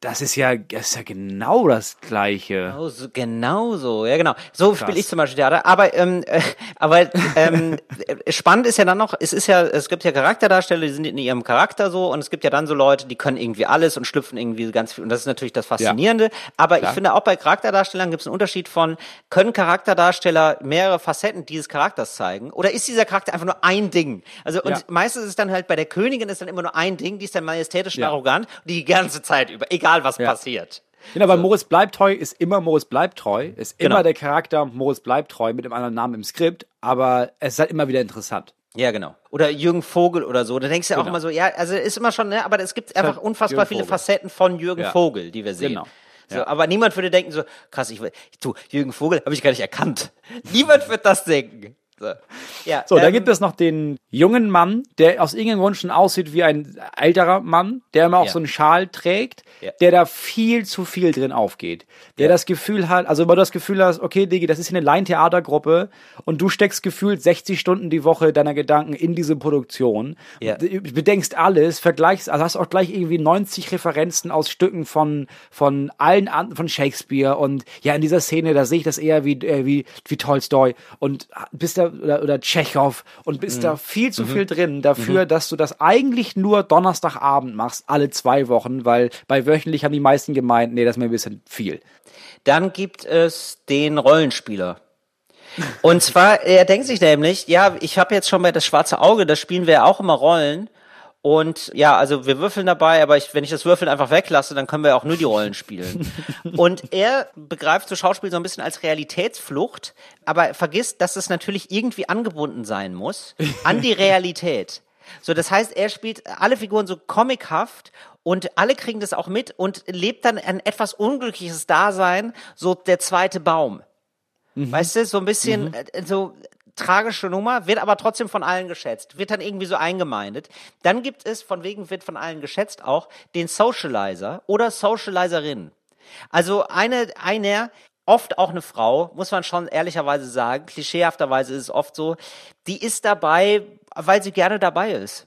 das ist ja, das ist ja genau das Gleiche. Oh, so, genau so, ja genau. So spiele ich zum Beispiel Theater. Aber, ähm, äh, aber ähm, äh, spannend ist ja dann noch, es ist ja, es gibt ja Charakterdarsteller, die sind in ihrem Charakter so und es gibt ja dann so Leute, die können irgendwie alles und schlüpfen irgendwie ganz viel. Und das ist natürlich das Faszinierende. Aber ich finde auch bei Charakterdarstellern gibt es einen Unterschied von, können Charakterdarsteller mehrere Facetten dieses Charakters zeigen? Oder ist dieser Charakter einfach nur ein Ding? Also und Ja. meistens ist es dann halt bei der Königin ist dann immer nur ein Ding, die ist dann majestätisch und Ja. arrogant und die ganze Zeit über, egal was passiert. Genau, weil Moritz bleibt treu ist immer Moritz bleibt treu, ist Genau. immer der Charakter Moritz bleibt treu mit einem anderen Namen im Skript, aber es ist halt immer wieder interessant. Ja, genau. Oder Jürgen Vogel oder so. Da denkst du ja auch Genau. immer so, ja, also ist immer schon, ne, aber es gibt einfach Jürgen unfassbar viele Vogel. Facetten von Jürgen Ja. Vogel, die wir sehen. Genau. So, Ja. Aber niemand würde denken so, krass, ich, du, Jürgen Vogel habe ich gar nicht erkannt. Niemand wird das denken. So, ja, So, da ähm, gibt es noch den jungen Mann, der aus irgendeinem Grund schon aussieht wie ein älterer Mann, der immer auch Ja. so einen Schal trägt, Ja. der da viel zu viel drin aufgeht. Der das Gefühl hat, also wenn du das Gefühl hast, okay, Digi, das ist hier eine Laientheatergruppe und du steckst gefühlt 60 Stunden die Woche deiner Gedanken in diese Produktion. Ja. Du bedenkst alles, vergleichst, also hast auch gleich irgendwie 90 Referenzen aus Stücken von, von allen an, von Shakespeare und ja, in dieser Szene, da sehe ich das eher wie, äh, wie, wie Tolstoi und bist da, oder, oder Tschechow und bist da viel zu viel drin dafür, dass du das eigentlich nur Donnerstagabend machst, alle zwei Wochen, weil bei wöchentlich haben die meisten gemeint, nee, das ist mir ein bisschen viel. Dann gibt es den Rollenspieler. Und zwar, er denkt sich nämlich, ja, ich habe jetzt schon bei das schwarze Auge, da spielen wir ja auch immer Rollen. Und ja, also wir würfeln dabei, aber ich, wenn ich das Würfeln einfach weglasse, dann können wir auch nur die Rollen spielen. Und er begreift so Schauspiel so ein bisschen als Realitätsflucht, aber vergisst, dass es natürlich irgendwie angebunden sein muss an die Realität. So, das heißt, er spielt alle Figuren so comichaft und alle kriegen das auch mit und lebt dann ein etwas unglückliches Dasein, so der zweite Baum. Weißt du, so ein bisschen äh, so tragische Nummer, wird aber trotzdem von allen geschätzt, wird dann irgendwie so eingemeindet. Dann gibt es, von wegen wird von allen geschätzt auch, den Socializer oder Socializerin. Also eine, einer, oft auch eine Frau, muss man schon ehrlicherweise sagen, klischeehafterweise ist es oft so, die ist dabei, weil sie gerne dabei ist.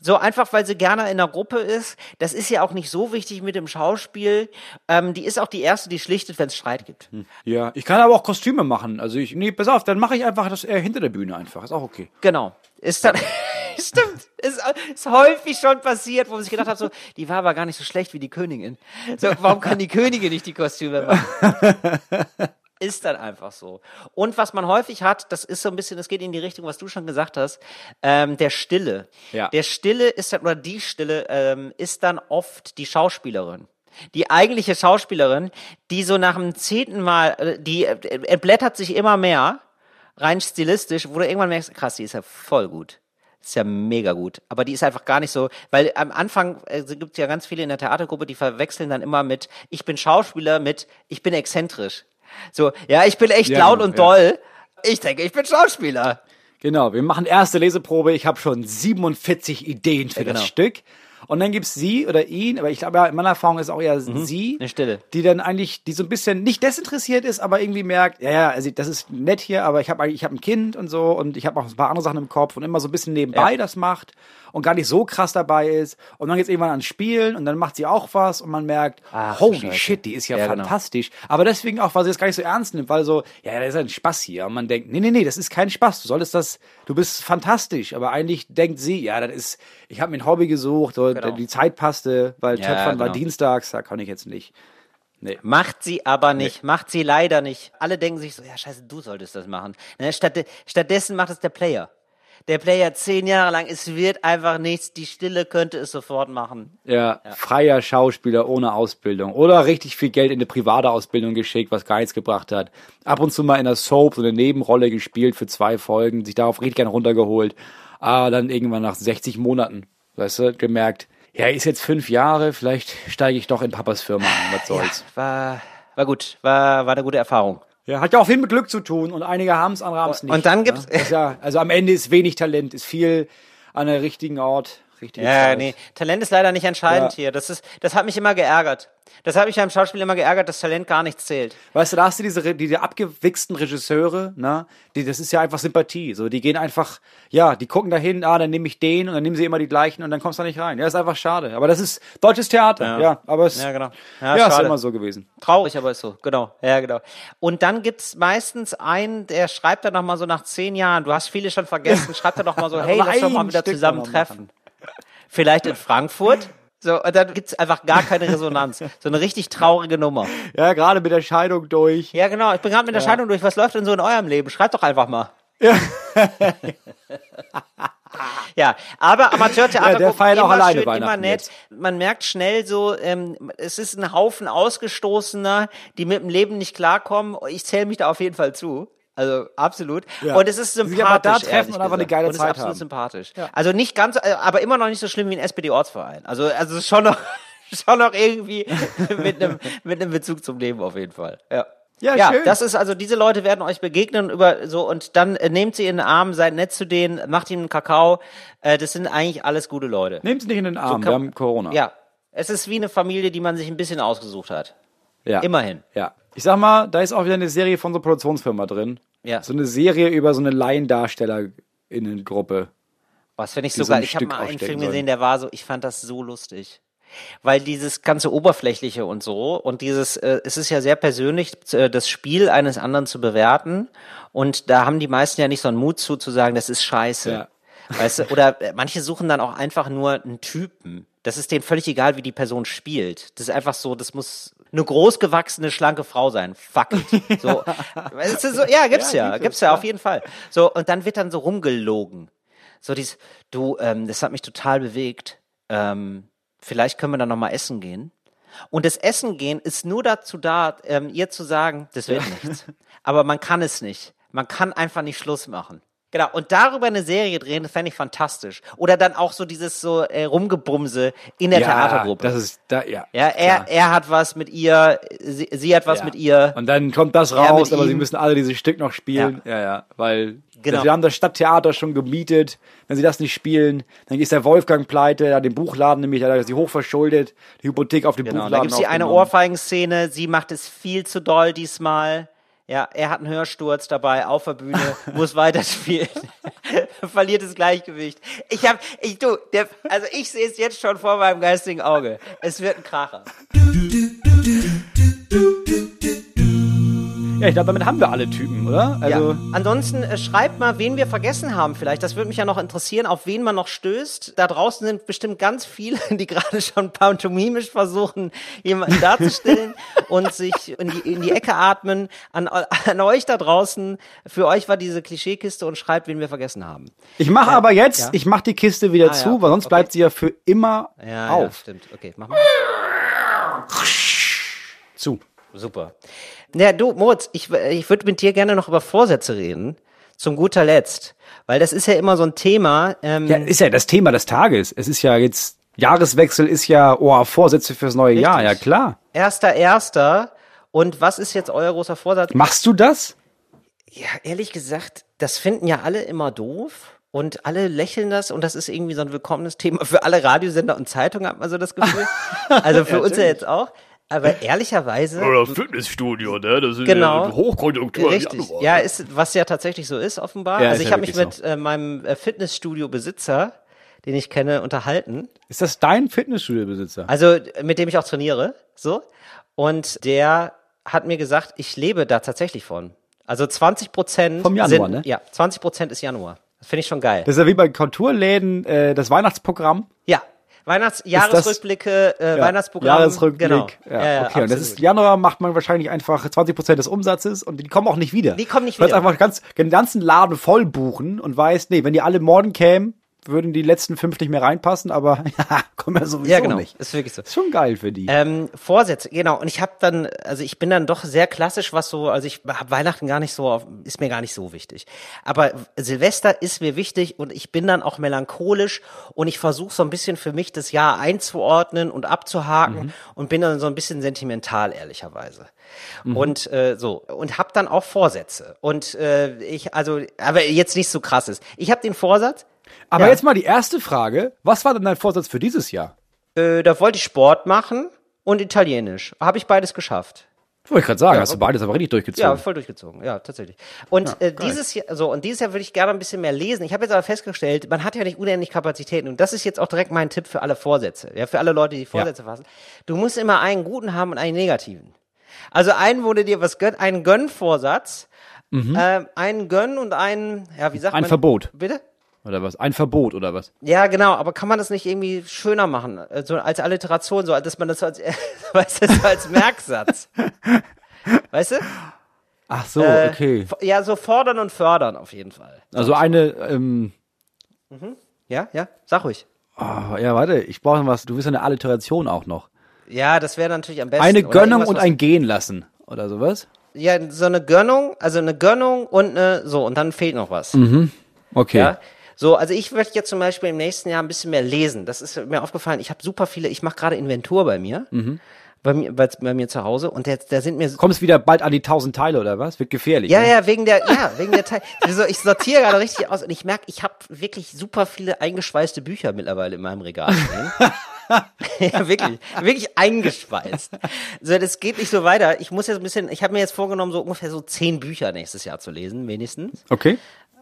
So einfach, weil sie gerne in einer Gruppe ist. Das ist ja auch nicht so wichtig mit dem Schauspiel. Ähm, die ist auch die erste, die schlichtet, wenn es Streit gibt. Ja, ich kann aber auch Kostüme machen. Also ich, nee, pass auf, dann mache ich einfach das eher hinter der Bühne einfach. Ist auch okay. Genau. Ist dann, stimmt. Ist, ist häufig schon passiert, wo man sich gedacht hat, so, die war aber gar nicht so schlecht wie die Königin. So, warum kann die Königin nicht die Kostüme machen? Ist dann einfach so. Und was man häufig hat, das ist so ein bisschen, das geht in die Richtung, was du schon gesagt hast, ähm, der Stille. Ja. Der Stille ist dann, oder die Stille ähm, ist dann oft die Schauspielerin. Die eigentliche Schauspielerin, die so nach dem zehnten Mal, äh, die äh, entblättert sich immer mehr, rein stilistisch, wo du irgendwann merkst, krass, die ist ja voll gut. Ist ja mega gut. Aber die ist einfach gar nicht so, weil am Anfang äh, gibt es ja ganz viele in der Theatergruppe, die verwechseln dann immer mit, ich bin Schauspieler mit, ich bin exzentrisch. So, ja, ich bin echt Ja, laut genau, und ja. doll. Ich denke, ich bin Schauspieler. Genau, wir machen erste Leseprobe. Ich habe schon 47 Ideen für Ja, genau. das Stück. Und dann gibt's sie oder ihn, aber ich glaube, ja, in meiner Erfahrung ist auch eher sie, eine Stille. die dann eigentlich, die so ein bisschen nicht desinteressiert ist, aber irgendwie merkt, ja, ja, also das ist nett hier, aber ich habe ich hab ein Kind und so und ich habe auch ein paar andere Sachen im Kopf und immer so ein bisschen nebenbei Ja. das macht und gar nicht so krass dabei ist. Und dann geht's irgendwann ans Spielen und dann macht sie auch was und man merkt, Ach, holy Scheiße. shit, die ist ja, Ja, genau. fantastisch. Aber deswegen auch, weil sie das gar nicht so ernst nimmt, weil so, ja, das ist ein Spaß hier. Und man denkt, nee, nee, nee, das ist kein Spaß. Du solltest das, du bist fantastisch. Aber eigentlich denkt sie, ja, das ist, ich habe mir ein Hobby gesucht, und Genau. die Zeit passte, weil Ja, war genau. dienstags, da kann ich jetzt nicht. Nee. Macht sie aber nicht, macht sie leider nicht. Alle denken sich so, ja scheiße, du solltest das machen. Ne, statt, stattdessen macht es der Player. Der Player zehn Jahre lang, es wird einfach nichts, die Stille könnte es sofort machen. Ja, freier Schauspieler ohne Ausbildung. Oder richtig viel Geld in eine private Ausbildung geschickt, was gar nichts gebracht hat. Ab und zu mal in der Soap so eine Nebenrolle gespielt für zwei Folgen, sich darauf richtig gern runtergeholt. Aber dann irgendwann nach 60 Monaten, weißt du, gemerkt, ja, ist jetzt fünf Jahre, vielleicht steige ich doch in Papas Firma ein, was soll's. War, war gut, war, war eine gute Erfahrung. Ja, hat ja auch viel mit Glück zu tun und einige haben es, andere haben es Und- nicht. und dann gibt's- Ja, ja, also am Ende ist wenig Talent, ist viel an der richtigen Ort, richtige Ja, Zeit. nee, Talent ist leider nicht entscheidend Ja. hier. Das ist, das hat mich immer geärgert. Das hat mich beim Schauspiel immer geärgert, dass Talent gar nichts zählt. Weißt du, da hast du diese, Re- diese abgewichsten Regisseure, ne? Die, das ist ja einfach Sympathie. So, die gehen einfach, ja, die gucken dahin, ah, dann nehme ich den und dann nehmen sie immer die gleichen und dann kommst du da nicht rein. Ja, ist einfach schade. Aber das ist deutsches Theater, ja. Ja. aber es Ja, genau. Ja, Ja, ist immer so gewesen. Traurig, aber ist so. Genau. Ja, genau. Und dann gibt's meistens einen, der schreibt dann noch mal so nach zehn Jahren, du hast viele schon vergessen, schreibt er noch mal so, hey, lass doch mal wieder Stück zusammen noch mal treffen. Vielleicht in Frankfurt. So, und dann gibt's einfach gar keine Resonanz. So eine richtig traurige Nummer. Ja, gerade mit der Scheidung durch. Ja, genau. Ich bin gerade mit der Scheidung durch. Was läuft denn so in eurem Leben? Schreibt doch einfach mal. Ja, aber Amateurtheater Ja, der feiert auch alleine schön, immer nett. jetzt. Man merkt schnell so, ähm, es ist ein Haufen Ausgestoßener, die mit dem Leben nicht klarkommen. Ich zähle mich da auf jeden Fall zu. Also absolut. Ja. Und es ist sympathisch. sich aber da treffen und einfach eine geile und es Zeit ist absolut haben. sympathisch. Also nicht ganz, äh, aber immer noch nicht so schlimm wie ein SPD-Ortsverein. Also, also es ist schon noch, schon noch irgendwie mit einem, mit einem Bezug zum Leben auf jeden Fall. Ja. Ja, ja, schön. das ist also diese Leute werden euch begegnen über so und dann äh, nehmt sie in den Arm, seid nett zu denen, macht ihnen einen Kakao. Äh, das sind eigentlich alles gute Leute. Nehmt sie nicht in den Arm, kann- wir haben Corona. Ja, es ist wie eine Familie, die man sich ein bisschen ausgesucht hat. ja. Immerhin. Ja. Ich sag mal, da ist auch wieder eine Serie von so einer Produktionsfirma drin. Ja. So eine Serie über so eine Laiendarstellerinnengruppe. Was wenn ich so sogar, ein ich habe mal einen Film gesehen, der war so, ich fand das so lustig. Weil dieses ganze Oberflächliche und so und dieses, äh, es ist ja sehr persönlich, äh, das Spiel eines anderen zu bewerten und da haben die meisten ja nicht so einen Mut zu, zu sagen, das ist scheiße. Ja. Weißt du, oder äh, manche suchen dann auch einfach nur einen Typen. Das ist denen völlig egal, wie die Person spielt. Das ist einfach so, das muss eine großgewachsene, schlanke Frau sein. Fuck it. So, weißt du, so ja, gibt's ja, gibt es, gibt's ja, auf jeden Fall. So, und dann wird dann so rumgelogen. So dies, du, ähm, das hat mich total bewegt. Ähm, vielleicht können wir dann noch mal essen gehen. Und das Essen gehen ist nur dazu da, ähm, ihr zu sagen, das wird nichts. Aber man kann es nicht. Man kann einfach nicht Schluss machen. Genau. Und darüber eine Serie drehen, das fände ich fantastisch. Oder dann auch so dieses so äh, Rumgebumse in der Theatergruppe. Das ist, da, ja. ja, er, klar. er hat was mit ihr, sie, sie hat was Ja. mit ihr. Und dann kommt das raus, aber sie ihm. müssen alle dieses Stück noch spielen. Ja, ja, weil Genau. wir haben das Stadttheater schon gemietet. Wenn sie das nicht spielen, dann ist der Wolfgang pleite, er hat den Buchladen nämlich, hat sie hochverschuldet, die Hypothek auf den Genau. Buchladen. Da gibt's die eine. Ohrfeigenszene, sie macht es viel zu doll diesmal. Ja, er hat einen Hörsturz dabei auf der Bühne, muss weiterspielen, verliert das Gleichgewicht. Ich hab, ich du, der, also ich sehe es jetzt schon vor meinem geistigen Auge. Es wird ein Kracher. Ich glaube, damit haben wir alle Typen, oder? Also, ja. Ansonsten äh, schreibt mal, wen wir vergessen haben vielleicht. Das würde mich ja noch interessieren, auf wen man noch stößt. Da draußen sind bestimmt ganz viele, die gerade schon pantomimisch versuchen, jemanden darzustellen und sich in die, in die Ecke atmen. An, an euch da draußen, für euch war diese Klischeekiste und schreibt, wen wir vergessen haben. ich mache aber jetzt, ja. ich mache die Kiste wieder Ah, zu, ja. weil sonst Okay. bleibt sie ja für immer Ja, ja auf. stimmt. Okay, mach mal. Zu. Super. Ja, du, Moritz, ich, ich würde mit dir gerne noch über Vorsätze reden. Zum guter Letzt. Weil das ist ja immer so ein Thema. Ähm, Ja, ist ja das Thema des Tages. Es ist ja jetzt, Jahreswechsel ist ja, oh, Vorsätze fürs neue Jahr, ja klar. Erster, erster. Und was ist jetzt euer großer Vorsatz? Machst du das? Ja, ehrlich gesagt, das finden ja alle immer doof. Und alle lächeln das und das ist irgendwie so ein willkommenes Thema für alle Radiosender und Zeitungen, hat man so das Gefühl. Also für uns ja jetzt auch. Aber ehrlicherweise. Oder das Fitnessstudio, ne? Das ist Genau. ja Hochkonjunktur. im Richtig. Januar. Ja, ist, was ja tatsächlich so ist, offenbar. Ja, also ist ich ja habe mich mit äh, meinem äh, Fitnessstudio-Besitzer, den ich kenne, unterhalten. Ist das dein Fitnessstudio-Besitzer? Also mit dem ich auch trainiere, so. Und der hat mir gesagt, ich lebe da tatsächlich von. Also 20 Prozent Vom Januar, sind, ne? Ja, 20 Prozent ist Januar. Das finde ich schon geil. Das ist ja wie bei Konturläden äh, das Weihnachtsprogramm. ja. Weihnachts Jahresrückblicke, äh, Ja, Weihnachtsprogramm. Jahresrückblick. Genau. Ja, okay. Und das ist Januar macht man wahrscheinlich einfach 20 Prozent des Umsatzes und die kommen auch nicht wieder. Die kommen nicht wieder. einfach ganz, den ganzen Laden voll buchen und weiß, nee, wenn die alle morgen kämen, würden die letzten fünf nicht mehr reinpassen, aber ja, kommen ja sowieso ja, genau. nicht. Ist wirklich so. Ist schon geil für die. Ähm, Vorsätze, genau. Und ich habe dann, also ich bin dann doch sehr klassisch, was so, also ich habe Weihnachten gar nicht so, ist mir gar nicht so wichtig. Aber Silvester ist mir wichtig und ich bin dann auch melancholisch und ich versuche so ein bisschen für mich das Jahr einzuordnen und abzuhaken und bin dann so ein bisschen sentimental, ehrlicherweise. Und äh, so und habe dann auch Vorsätze und äh, ich also aber jetzt nicht so krass ist. Ich habe den Vorsatz, aber ja. jetzt mal die erste Frage. Was war denn dein Vorsatz für dieses Jahr? äh, da wollte ich Sport machen und Italienisch. Habe ich beides geschafft. Wollte ich gerade sagen, hast du beides aber richtig durchgezogen. Ja, voll durchgezogen, ja, tatsächlich. Und äh, dieses Jahr, so, und dieses Jahr würde ich gerne ein bisschen mehr lesen. Ich habe jetzt aber festgestellt, man hat ja nicht unendlich Kapazitäten. Und das ist jetzt auch direkt mein Tipp für alle Vorsätze, ja, für alle Leute, die Vorsätze fassen. Du musst immer einen guten haben und einen negativen. Also einen, wo du dir was gönn, einen Gönnvorsatz, äh, einen Gönn und einen, ja, wie sagt Mhm. Ein man? Verbot. Bitte? Oder was? Ein Verbot oder was? Ja, genau, aber kann man das nicht irgendwie schöner machen? So als Alliteration, so dass man das als, weißt du, so als Merksatz. Weißt du? Ach so, Äh, okay. Ja, so fordern und fördern auf jeden Fall. Also eine, ähm, Ja, ja, sag ruhig. oh, ja, warte, ich brauche noch was. Du willst eine Alliteration auch noch. Ja, das wäre natürlich am besten. Eine Gönnung und ein Gehen lassen. Oder sowas? Ja, so eine Gönnung, also eine Gönnung und eine, so, und dann fehlt noch was. Okay. Ja. So, also ich möchte jetzt zum Beispiel im nächsten Jahr ein bisschen mehr lesen. Das ist mir aufgefallen. Ich habe super viele, ich mache gerade Inventur bei mir. Bei mir, bei, bei mir zu Hause und der, da sind mir Kommst wieder bald an die tausend Teile oder was? Wird gefährlich. Ja, ne? ja, wegen der, ja, wegen der Teil. Also ich sortiere gerade richtig aus und ich merke, ich habe wirklich super viele eingeschweißte Bücher mittlerweile in meinem Regal stehen. ja, wirklich, wirklich eingeschweißt. So, das geht nicht so weiter. Ich muss jetzt ein bisschen, ich habe mir jetzt vorgenommen, so ungefähr so zehn Bücher nächstes Jahr zu lesen, wenigstens. Okay.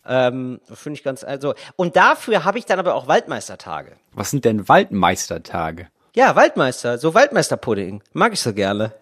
Ähm, Finde ich ganz, also. Und dafür habe ich dann aber auch Waldmeistertage. Was sind denn Waldmeistertage? Ja, Waldmeister, so Waldmeisterpudding. Mag ich so gerne.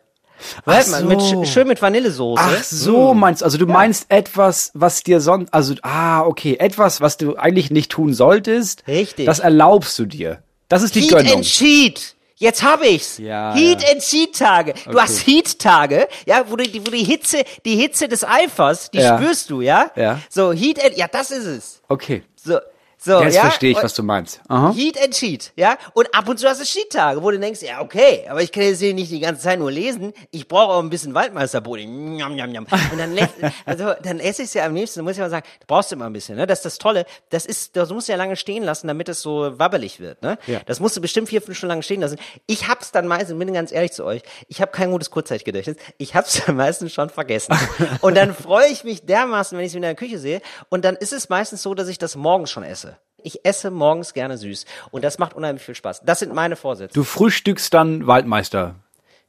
Waldmeister, so. mit, sch- schön mit Vanillesoße. Ach so, meinst also du meinst etwas, was dir sonst, also ah okay, etwas, was du eigentlich nicht tun solltest. Richtig. Das erlaubst du dir. Das ist die Heat Gönnung. and Cheat. Jetzt habe ich's. Ja, Heat ja. and Cheat Tage. Du hast Heat Tage, ja, wo du die, wo die Hitze, die Hitze des Eifers, die Ja. spürst du, ja? Ja. So Heat and, ja, das ist es. Okay. So, so, Jetzt ja. verstehe ich, Und- was du meinst. Aha. Heat and Cheat, ja? Und ab und zu hast du Cheat-Tage, wo du denkst, ja, okay, aber ich kann jetzt hier nicht die ganze Zeit nur lesen. Ich brauche auch ein bisschen Waldmeisterpudding. Njam, njam, njam. Und dann, also, dann esse ich es ja am liebsten, muss ich mal sagen, da brauchst du immer ein bisschen, ne? Das ist das Tolle. Das ist, das musst du ja lange stehen lassen, damit es so wabbelig wird, ne? Ja. Das musst du bestimmt vier, fünf Stunden lang stehen lassen. Ich hab's dann meistens, bin ganz ehrlich zu euch, ich habe kein gutes Kurzzeitgedächtnis. Ich hab's dann meistens schon vergessen. Und dann freue ich mich dermaßen, wenn ich es wieder in der Küche sehe. Und dann ist es meistens so, dass ich das morgens schon esse. Ich esse morgens gerne süß. Und das macht unheimlich viel Spaß. Das sind meine Vorsätze. Du frühstückst dann Waldmeister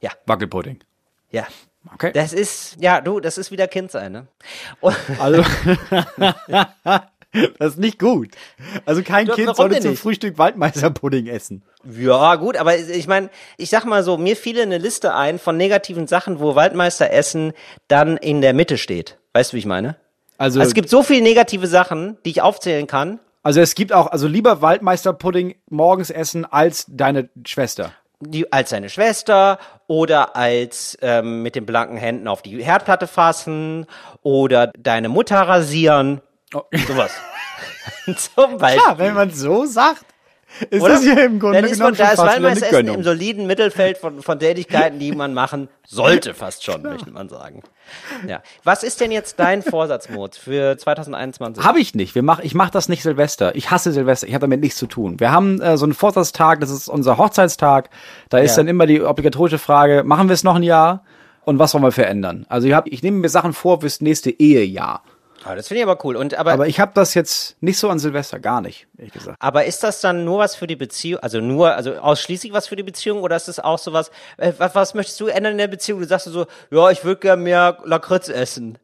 Ja, Wackelpudding. ja. Okay. Das ist, ja, du, das ist wieder Kind sein, ne? Und, Also das ist nicht gut. Also kein Ja, Kind sollte zum nicht? Frühstück Waldmeisterpudding essen. ja, gut, aber ich meine, ich sag mal so, mir fiel eine Liste ein von negativen Sachen, wo Waldmeister essen dann in der Mitte steht. Weißt du, wie ich meine? Also, Also es gibt so viele negative Sachen, die ich aufzählen kann. Also es gibt auch, also lieber Waldmeisterpudding morgens essen als deine Schwester. die, als seine Schwester oder als ähm, mit den blanken Händen auf die Herdplatte fassen oder deine Mutter rasieren. Oh. Sowas. Zum Beispiel. Ja, wenn man so sagt, ist Oder? das ja im Grunde Dann ist genommen man, da ist Waldmeister Essen im soliden Mittelfeld von, von Tätigkeiten, die man machen sollte, fast schon, möchte man sagen. Ja. Was ist denn jetzt dein Vorsatzmod für 2021? Habe ich nicht. Wir mach, ich mache das nicht Silvester. Ich hasse Silvester. Ich habe damit nichts zu tun. Wir haben äh, so einen Vorsatztag, das ist unser Hochzeitstag. Da ist Ja. dann immer die obligatorische Frage, machen wir es noch ein Jahr? und was wollen wir verändern. Also ich, hab, ich nehme mir Sachen vor fürs nächste Ehejahr. Ah, das finde ich aber cool. Und aber, Aber ich habe das jetzt nicht so an Silvester, gar nicht, ehrlich gesagt. aber ist das dann nur was für die Beziehung, also nur, also ausschließlich was für die Beziehung oder ist das auch sowas, äh, was, was möchtest du ändern in der Beziehung? Du sagst so, ja, ich würde gerne mehr Lakritz essen.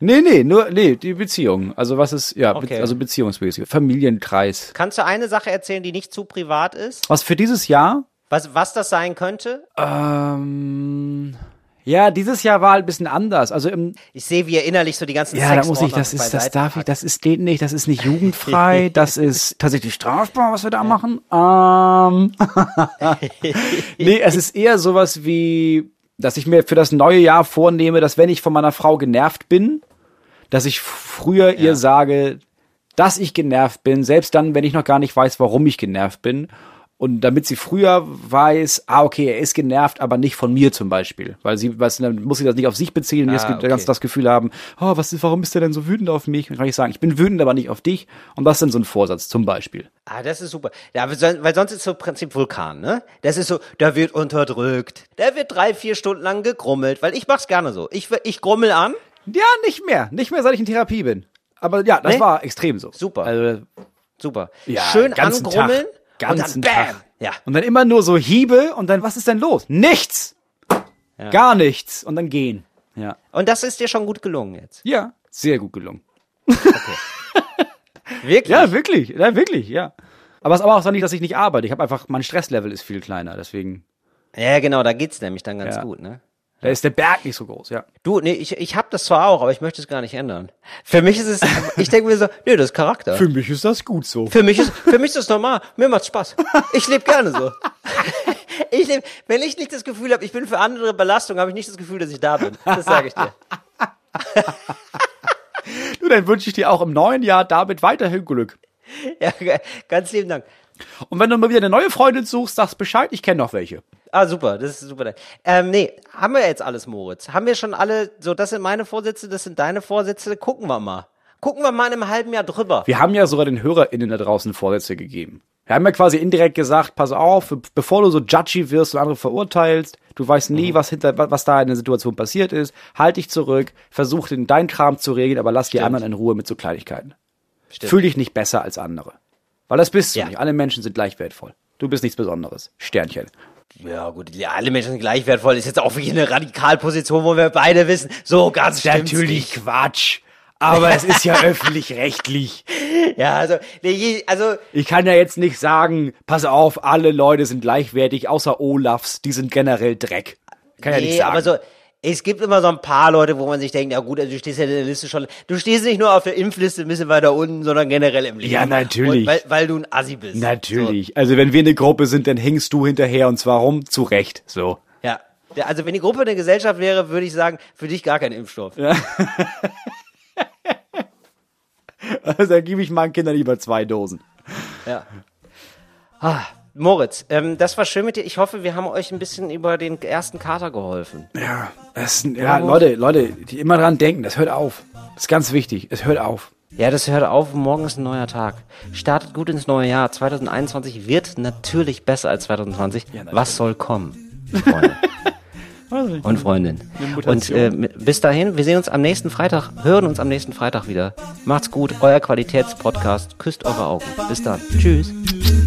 Nee, nee, nur, nee, die Beziehung. Also was ist, ja, Okay. Also beziehungsmäßig. Familienkreis. Kannst du eine Sache erzählen, die nicht zu privat ist? Was für dieses Jahr? Was, was das sein könnte? Ähm, ja, dieses Jahr war halt ein bisschen anders. Also im, Ich sehe, wie er innerlich so die ganzen ja, da muss ich, das ist, das darf ich, das ist, geht nicht, das ist nicht jugendfrei, das ist tatsächlich strafbar, was wir da machen. Ähm, nee, es ist eher sowas wie, dass ich mir für das neue Jahr vornehme, dass wenn ich von meiner Frau genervt bin, dass ich früher ihr sage, dass ich genervt bin, selbst dann, wenn ich noch gar nicht weiß, warum ich genervt bin. Und damit sie früher weiß, ah, okay, er ist genervt, aber nicht von mir zum Beispiel. Weil sie, was, dann muss sie das nicht auf sich beziehen und Ah, jetzt okay. ganz das Gefühl haben, oh, was ist, warum ist der denn so wütend auf mich? Dann kann ich sagen, ich bin wütend, aber nicht auf dich. Und das ist dann so ein Vorsatz zum Beispiel. Ah, das ist super. Ja, weil sonst ist so im Prinzip Vulkan, ne? Das ist so, da wird unterdrückt. Da wird drei, vier Stunden lang gegrummelt, weil ich mach's gerne so. Ich, ich grummel an. Ja, nicht mehr. Nicht mehr, seit ich in Therapie bin. Aber ja, das Nee? war extrem so. Super. Also, Super. ja, Schön angrummeln. Tag, ganzen und dann bam. Tag. Ja. Und dann immer nur so Hiebe und dann, was ist denn los? Nichts! Gar nichts. Und dann gehen. Ja. Und das ist dir schon gut gelungen jetzt. Ja, sehr gut gelungen. Wirklich? Ja, wirklich. Ja, wirklich, ja. Aber es ist aber auch so nicht, dass ich nicht arbeite. Ich habe einfach, mein Stresslevel ist viel kleiner, deswegen. Ja, genau, da geht's nämlich dann ganz Ja. gut, ne? Da ist der Berg nicht so groß, ja. Du, nee, ich, ich hab das zwar auch, aber ich möchte es gar nicht ändern. Für mich ist es, ich denke mir so, nee, das ist Charakter. Für, mich ist das gut so. mich ist, für mich ist das normal. Mir macht's Spaß. Ich lebe gerne so. Ich leb, wenn ich nicht das Gefühl habe, ich bin für andere Belastung, habe ich nicht das Gefühl, dass ich da bin. Das sage ich dir. Du, dann wünsche ich dir auch im neuen Jahr damit weiterhin Glück. Ja, ganz lieben Dank. Und wenn du mal wieder eine neue Freundin suchst, sagst Bescheid, ich kenne noch welche. Ah, super, das ist super. Ähm, nee, haben wir jetzt alles, Moritz? Haben wir schon alle, so, das sind meine Vorsätze, das sind deine Vorsätze, gucken wir mal. Gucken wir mal in einem halben Jahr drüber. Wir haben ja sogar den HörerInnen da draußen Vorsätze gegeben. Wir haben ja quasi indirekt gesagt, pass auf, bevor du so judgy wirst und andere verurteilst, du weißt nie, was hinter, was da in der Situation passiert ist, halt dich zurück, versuch den deinen Kram zu regeln, aber lass die Stimmt. anderen in Ruhe mit so Kleinigkeiten. Stimmt. Fühl dich nicht besser als andere. Weil das bist du Ja. nicht. Alle Menschen sind gleich wertvoll. Du bist nichts Besonderes. Sternchen. Ja, gut, alle Menschen sind gleich wertvoll. Ist jetzt auch wirklich eine Radikalposition, wo wir beide wissen, so ganz stimmt's nicht. Quatsch. Aber es ist ja öffentlich-rechtlich. Ja, also, nee, also, Ich kann ja jetzt nicht sagen, pass auf, alle Leute sind gleichwertig, außer Olafs, die sind generell Dreck. Kann ja nicht nee, sagen. aber so, es gibt immer so ein paar Leute, wo man sich denkt, ja gut, also du stehst ja in der Liste schon, du stehst nicht nur auf der Impfliste ein bisschen weiter unten, sondern generell im Leben. Ja, natürlich. Und weil, weil du ein Assi bist. Natürlich. Also wenn wir eine Gruppe sind, dann hängst du hinterher und zwar rum? Zu Recht. So. So, ja. Ja, Also wenn die Gruppe eine Gesellschaft wäre, würde ich sagen, für dich gar kein Impfstoff. Also dann gebe ich meinen Kindern lieber zwei Dosen. Ja. Ah, Moritz, ähm, das war schön mit dir. Ich hoffe, wir haben euch ein bisschen über den ersten Kater geholfen. Ja, es, ja Leute, Leute, die immer dran denken, das hört auf. Das ist ganz wichtig. Es hört auf. Ja, das hört auf. Morgen ist ein neuer Tag. Startet gut ins neue Jahr. 2021 wird natürlich besser als 2020. Was soll kommen, Freunde und Freundinnen? Und äh, bis dahin, wir sehen uns am nächsten Freitag, hören uns am nächsten Freitag wieder. Macht's gut, euer Qualitätspodcast. Küsst eure Augen. Bis dann. Tschüss.